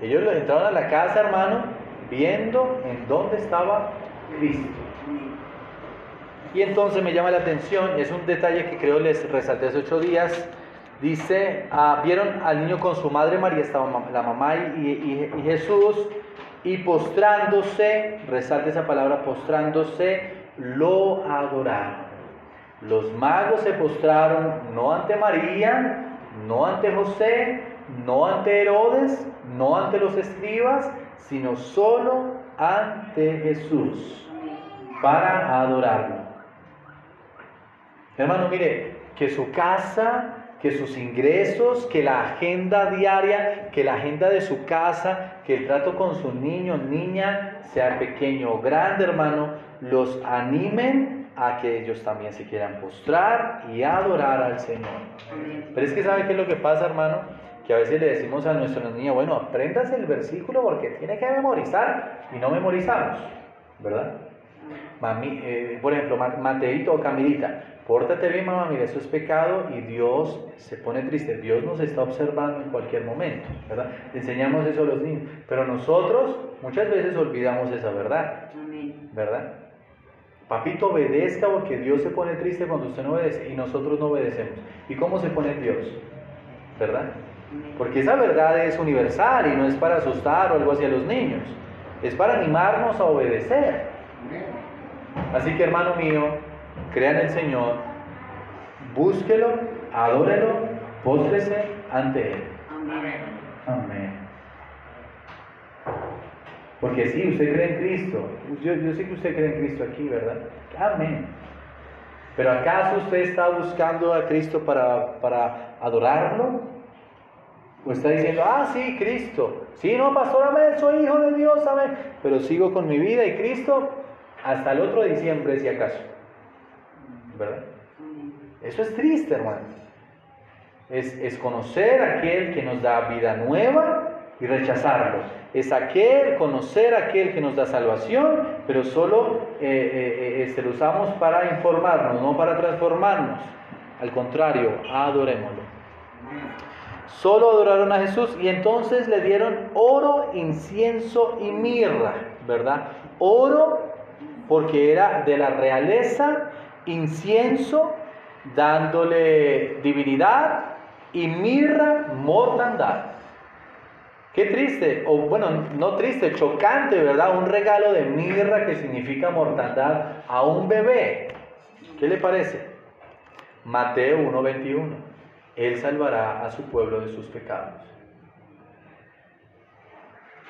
Ellos entraron a la casa, hermano, viendo en dónde estaba Cristo. Y entonces me llama la atención, es un detalle que creo les resalté hace ocho días. Dice, ah, vieron al niño con su madre María, estaba la mamá y, y, Jesús, y postrándose, resalte esa palabra, postrándose, lo adoraron. Los magos se postraron no ante María, no ante José, no ante Herodes, no ante los escribas, sino solo ante Jesús para adorarlo. Hermano, mire, que su casa, que sus ingresos, que la agenda diaria, que la agenda de su casa, que el trato con su niño, niña, sea pequeño o grande, hermano, los animen a que ellos también se quieran postrar y adorar al Señor. Pero es que sabe qué es lo que pasa, hermano, que a veces le decimos a nuestros niños, bueno, aprendas el versículo porque tiene que memorizar y no memorizamos, ¿verdad? Mami, eh, por ejemplo, Mateito o Camilita, pórtate bien, mamá, mira, eso es pecado y Dios se pone triste. Dios nos está observando en cualquier momento, ¿verdad? enseñamos eso a los niños, pero nosotros muchas veces olvidamos esa verdad, ¿verdad? Papito, obedezca porque Dios se pone triste cuando usted no obedece y nosotros no obedecemos. ¿Y cómo se pone Dios? ¿Verdad? Porque esa verdad es universal y no es para asustar o algo hacia los niños. Es para animarnos a obedecer. Así que hermano mío, crea en el Señor, búsquelo, adórelo, póstrese ante Él. Amén. Amén. Porque sí, usted cree en Cristo. Yo, yo sé que usted cree en Cristo aquí, ¿verdad? Amén. Pero ¿acaso usted está buscando a Cristo para, para adorarlo? ¿O está diciendo, ah, sí, Cristo? Sí, no, pastor, amén, soy hijo de Dios, amén. Pero sigo con mi vida y Cristo hasta el otro diciembre, si acaso. ¿Verdad? Eso es triste, hermano. Es, es conocer aquel que nos da vida nueva y rechazarlo. Es aquel, conocer aquel que nos da salvación, pero solo eh, eh, eh, se lo usamos para informarnos, no para transformarnos. Al contrario, adorémoslo. Solo adoraron a Jesús y entonces le dieron oro, incienso y mirra, ¿verdad? Oro porque era de la realeza, incienso dándole divinidad y mirra mortandad. Qué triste, o bueno, no triste, chocante, ¿verdad? Un regalo de mirra que significa mortandad a un bebé. ¿Qué le parece? Mateo 1:21. Él salvará a su pueblo de sus pecados.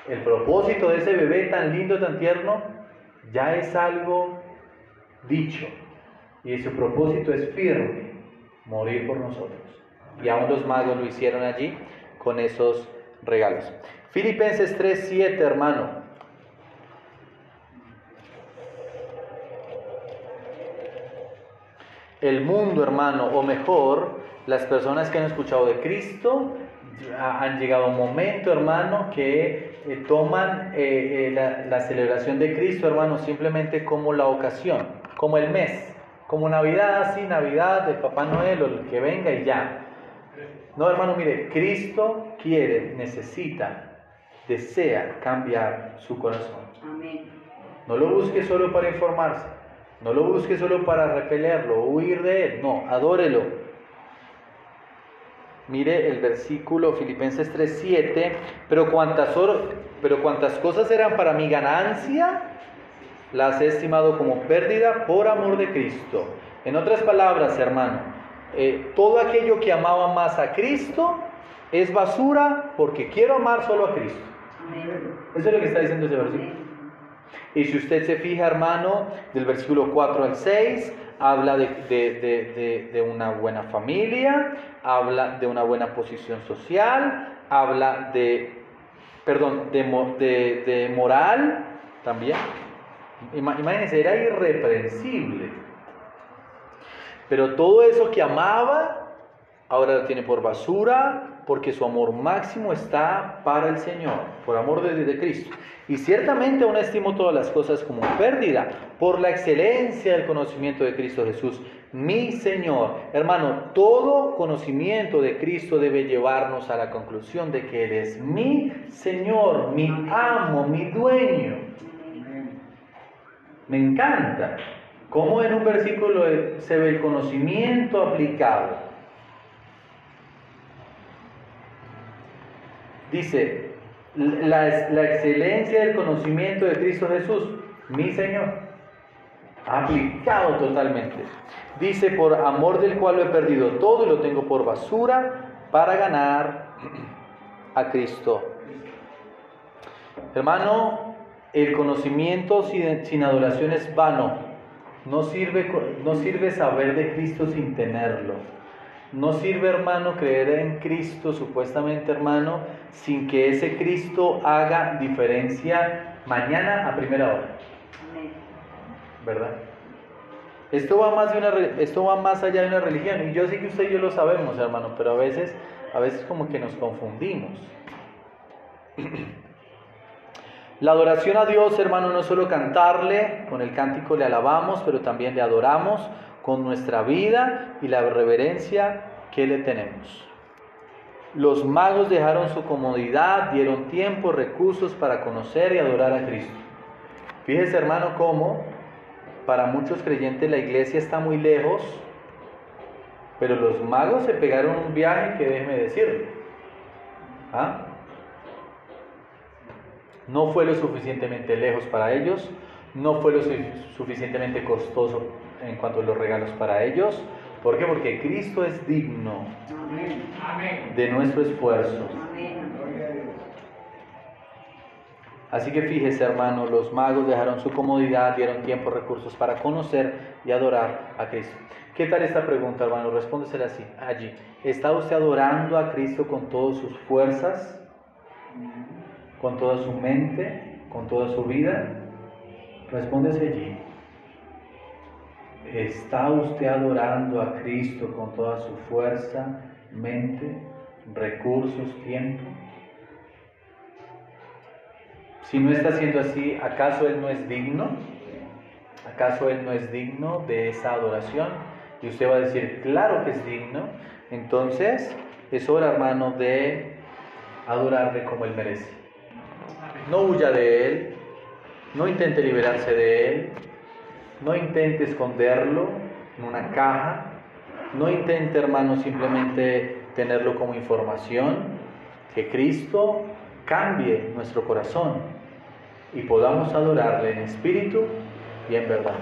El propósito de ese bebé tan lindo, tan tierno, ya es algo dicho. Y su propósito es firme, morir por nosotros. Y aún los magos lo hicieron allí con esos regalos. Filipenses 3:7, hermano. El mundo, hermano, o mejor, las personas que han escuchado de Cristo, han llegado a un momento, hermano, que eh, toman eh, eh, la, la celebración de Cristo, hermano, simplemente como la ocasión, como el mes, como Navidad, sí, Navidad, de Papá Noel o el que venga y ya. No, hermano, mire, Cristo quiere, necesita, desea cambiar su corazón. No lo busque solo para informarse, no lo busque solo para repelerlo huir de él, no, adórelo. Mire el versículo Filipenses 3:7, pero cuantas, pero cuantas cosas eran para mi ganancia, las he estimado como pérdida por amor de Cristo. En otras palabras, hermano, eh, todo aquello que amaba más a Cristo es basura porque quiero amar solo a Cristo. Eso es lo que está diciendo ese versículo. Y si usted se fija, hermano, del versículo 4 al 6, habla de, de, una buena familia, habla de una buena posición social, habla de, perdón, de, moral también. Imagínense, era irreprensible. Pero todo eso que amaba, ahora lo tiene por basura, porque su amor máximo está para el Señor, por amor de, Cristo. Y ciertamente aún estimo todas las cosas como pérdida, por la excelencia del conocimiento de Cristo Jesús, mi Señor. Hermano, todo conocimiento de Cristo debe llevarnos a la conclusión de que Él es mi Señor, mi amo, mi dueño. Me encanta. ¿Cómo en un versículo se ve el conocimiento aplicado? Dice, la, excelencia del conocimiento de Cristo Jesús, mi Señor, aplicado totalmente. Dice, por amor del cual lo he perdido todo y lo tengo por basura para ganar a Cristo. Hermano, el conocimiento sin adoración es vano. No sirve, no sirve saber de Cristo sin tenerlo. No sirve, hermano, creer en Cristo, supuestamente, hermano, sin que ese Cristo haga diferencia mañana a primera hora. ¿Verdad? Esto va, más de una, esto va más allá de una religión. Y yo sé que usted y yo lo sabemos, hermano, pero a veces, a veces como que nos confundimos. La adoración a Dios, hermano, no es solo cantarle, con el cántico le alabamos, pero también le adoramos con nuestra vida y la reverencia que le tenemos. Los magos dejaron su comodidad, dieron tiempo, recursos para conocer y adorar a Cristo. Fíjese, hermano, cómo para muchos creyentes la iglesia está muy lejos, pero los magos se pegaron un viaje que déjeme decirle. ¿Ah? No fue lo suficientemente lejos para ellos, no fue lo suficientemente costoso en cuanto a los regalos para ellos. ¿Por qué? Porque Cristo es digno de nuestro esfuerzo. Así que fíjese, hermano, los magos dejaron su comodidad, dieron tiempo, recursos para conocer y adorar a Cristo. ¿Qué tal esta pregunta, hermano? Respóndesela así, allí. ¿Está usted adorando a Cristo con todas sus fuerzas? ¿Con toda su mente? ¿Con toda su vida? Respóndese allí. ¿Está usted adorando a Cristo con toda su fuerza, mente, recursos, tiempo? Si no está haciendo así, ¿acaso Él no es digno? ¿Acaso Él no es digno de esa adoración? Y usted va a decir, claro que es digno. Entonces, es hora, hermano, de adorarle como Él merece. No huya de Él, no intente liberarse de Él, no intente esconderlo en una caja, no intente, hermano, simplemente tenerlo como información, que Cristo cambie nuestro corazón y podamos adorarle en espíritu y en verdad.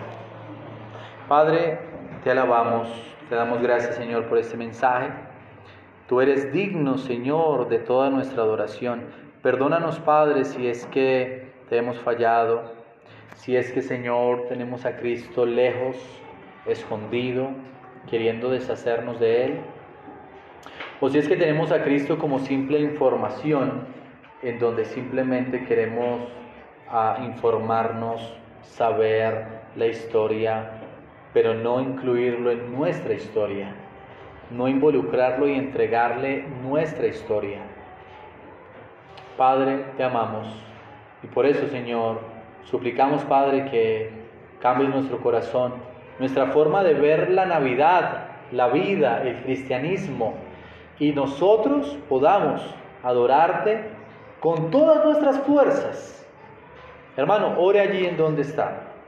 Padre, te alabamos, te damos gracias Señor por este mensaje. Tú eres digno, Señor, de toda nuestra adoración. Perdónanos, Padre, si es que te hemos fallado, si es que, Señor, tenemos a Cristo lejos, escondido, queriendo deshacernos de Él, o si es que tenemos a Cristo como simple información, en donde simplemente queremos a informarnos, saber la historia, pero no incluirlo en nuestra historia, no involucrarlo y entregarle nuestra historia. Padre, te amamos y por eso, Señor, suplicamos, Padre, que cambie nuestro corazón, nuestra forma de ver la Navidad, la vida, el cristianismo, y nosotros podamos adorarte con todas nuestras fuerzas Hermano, ore allí en donde está.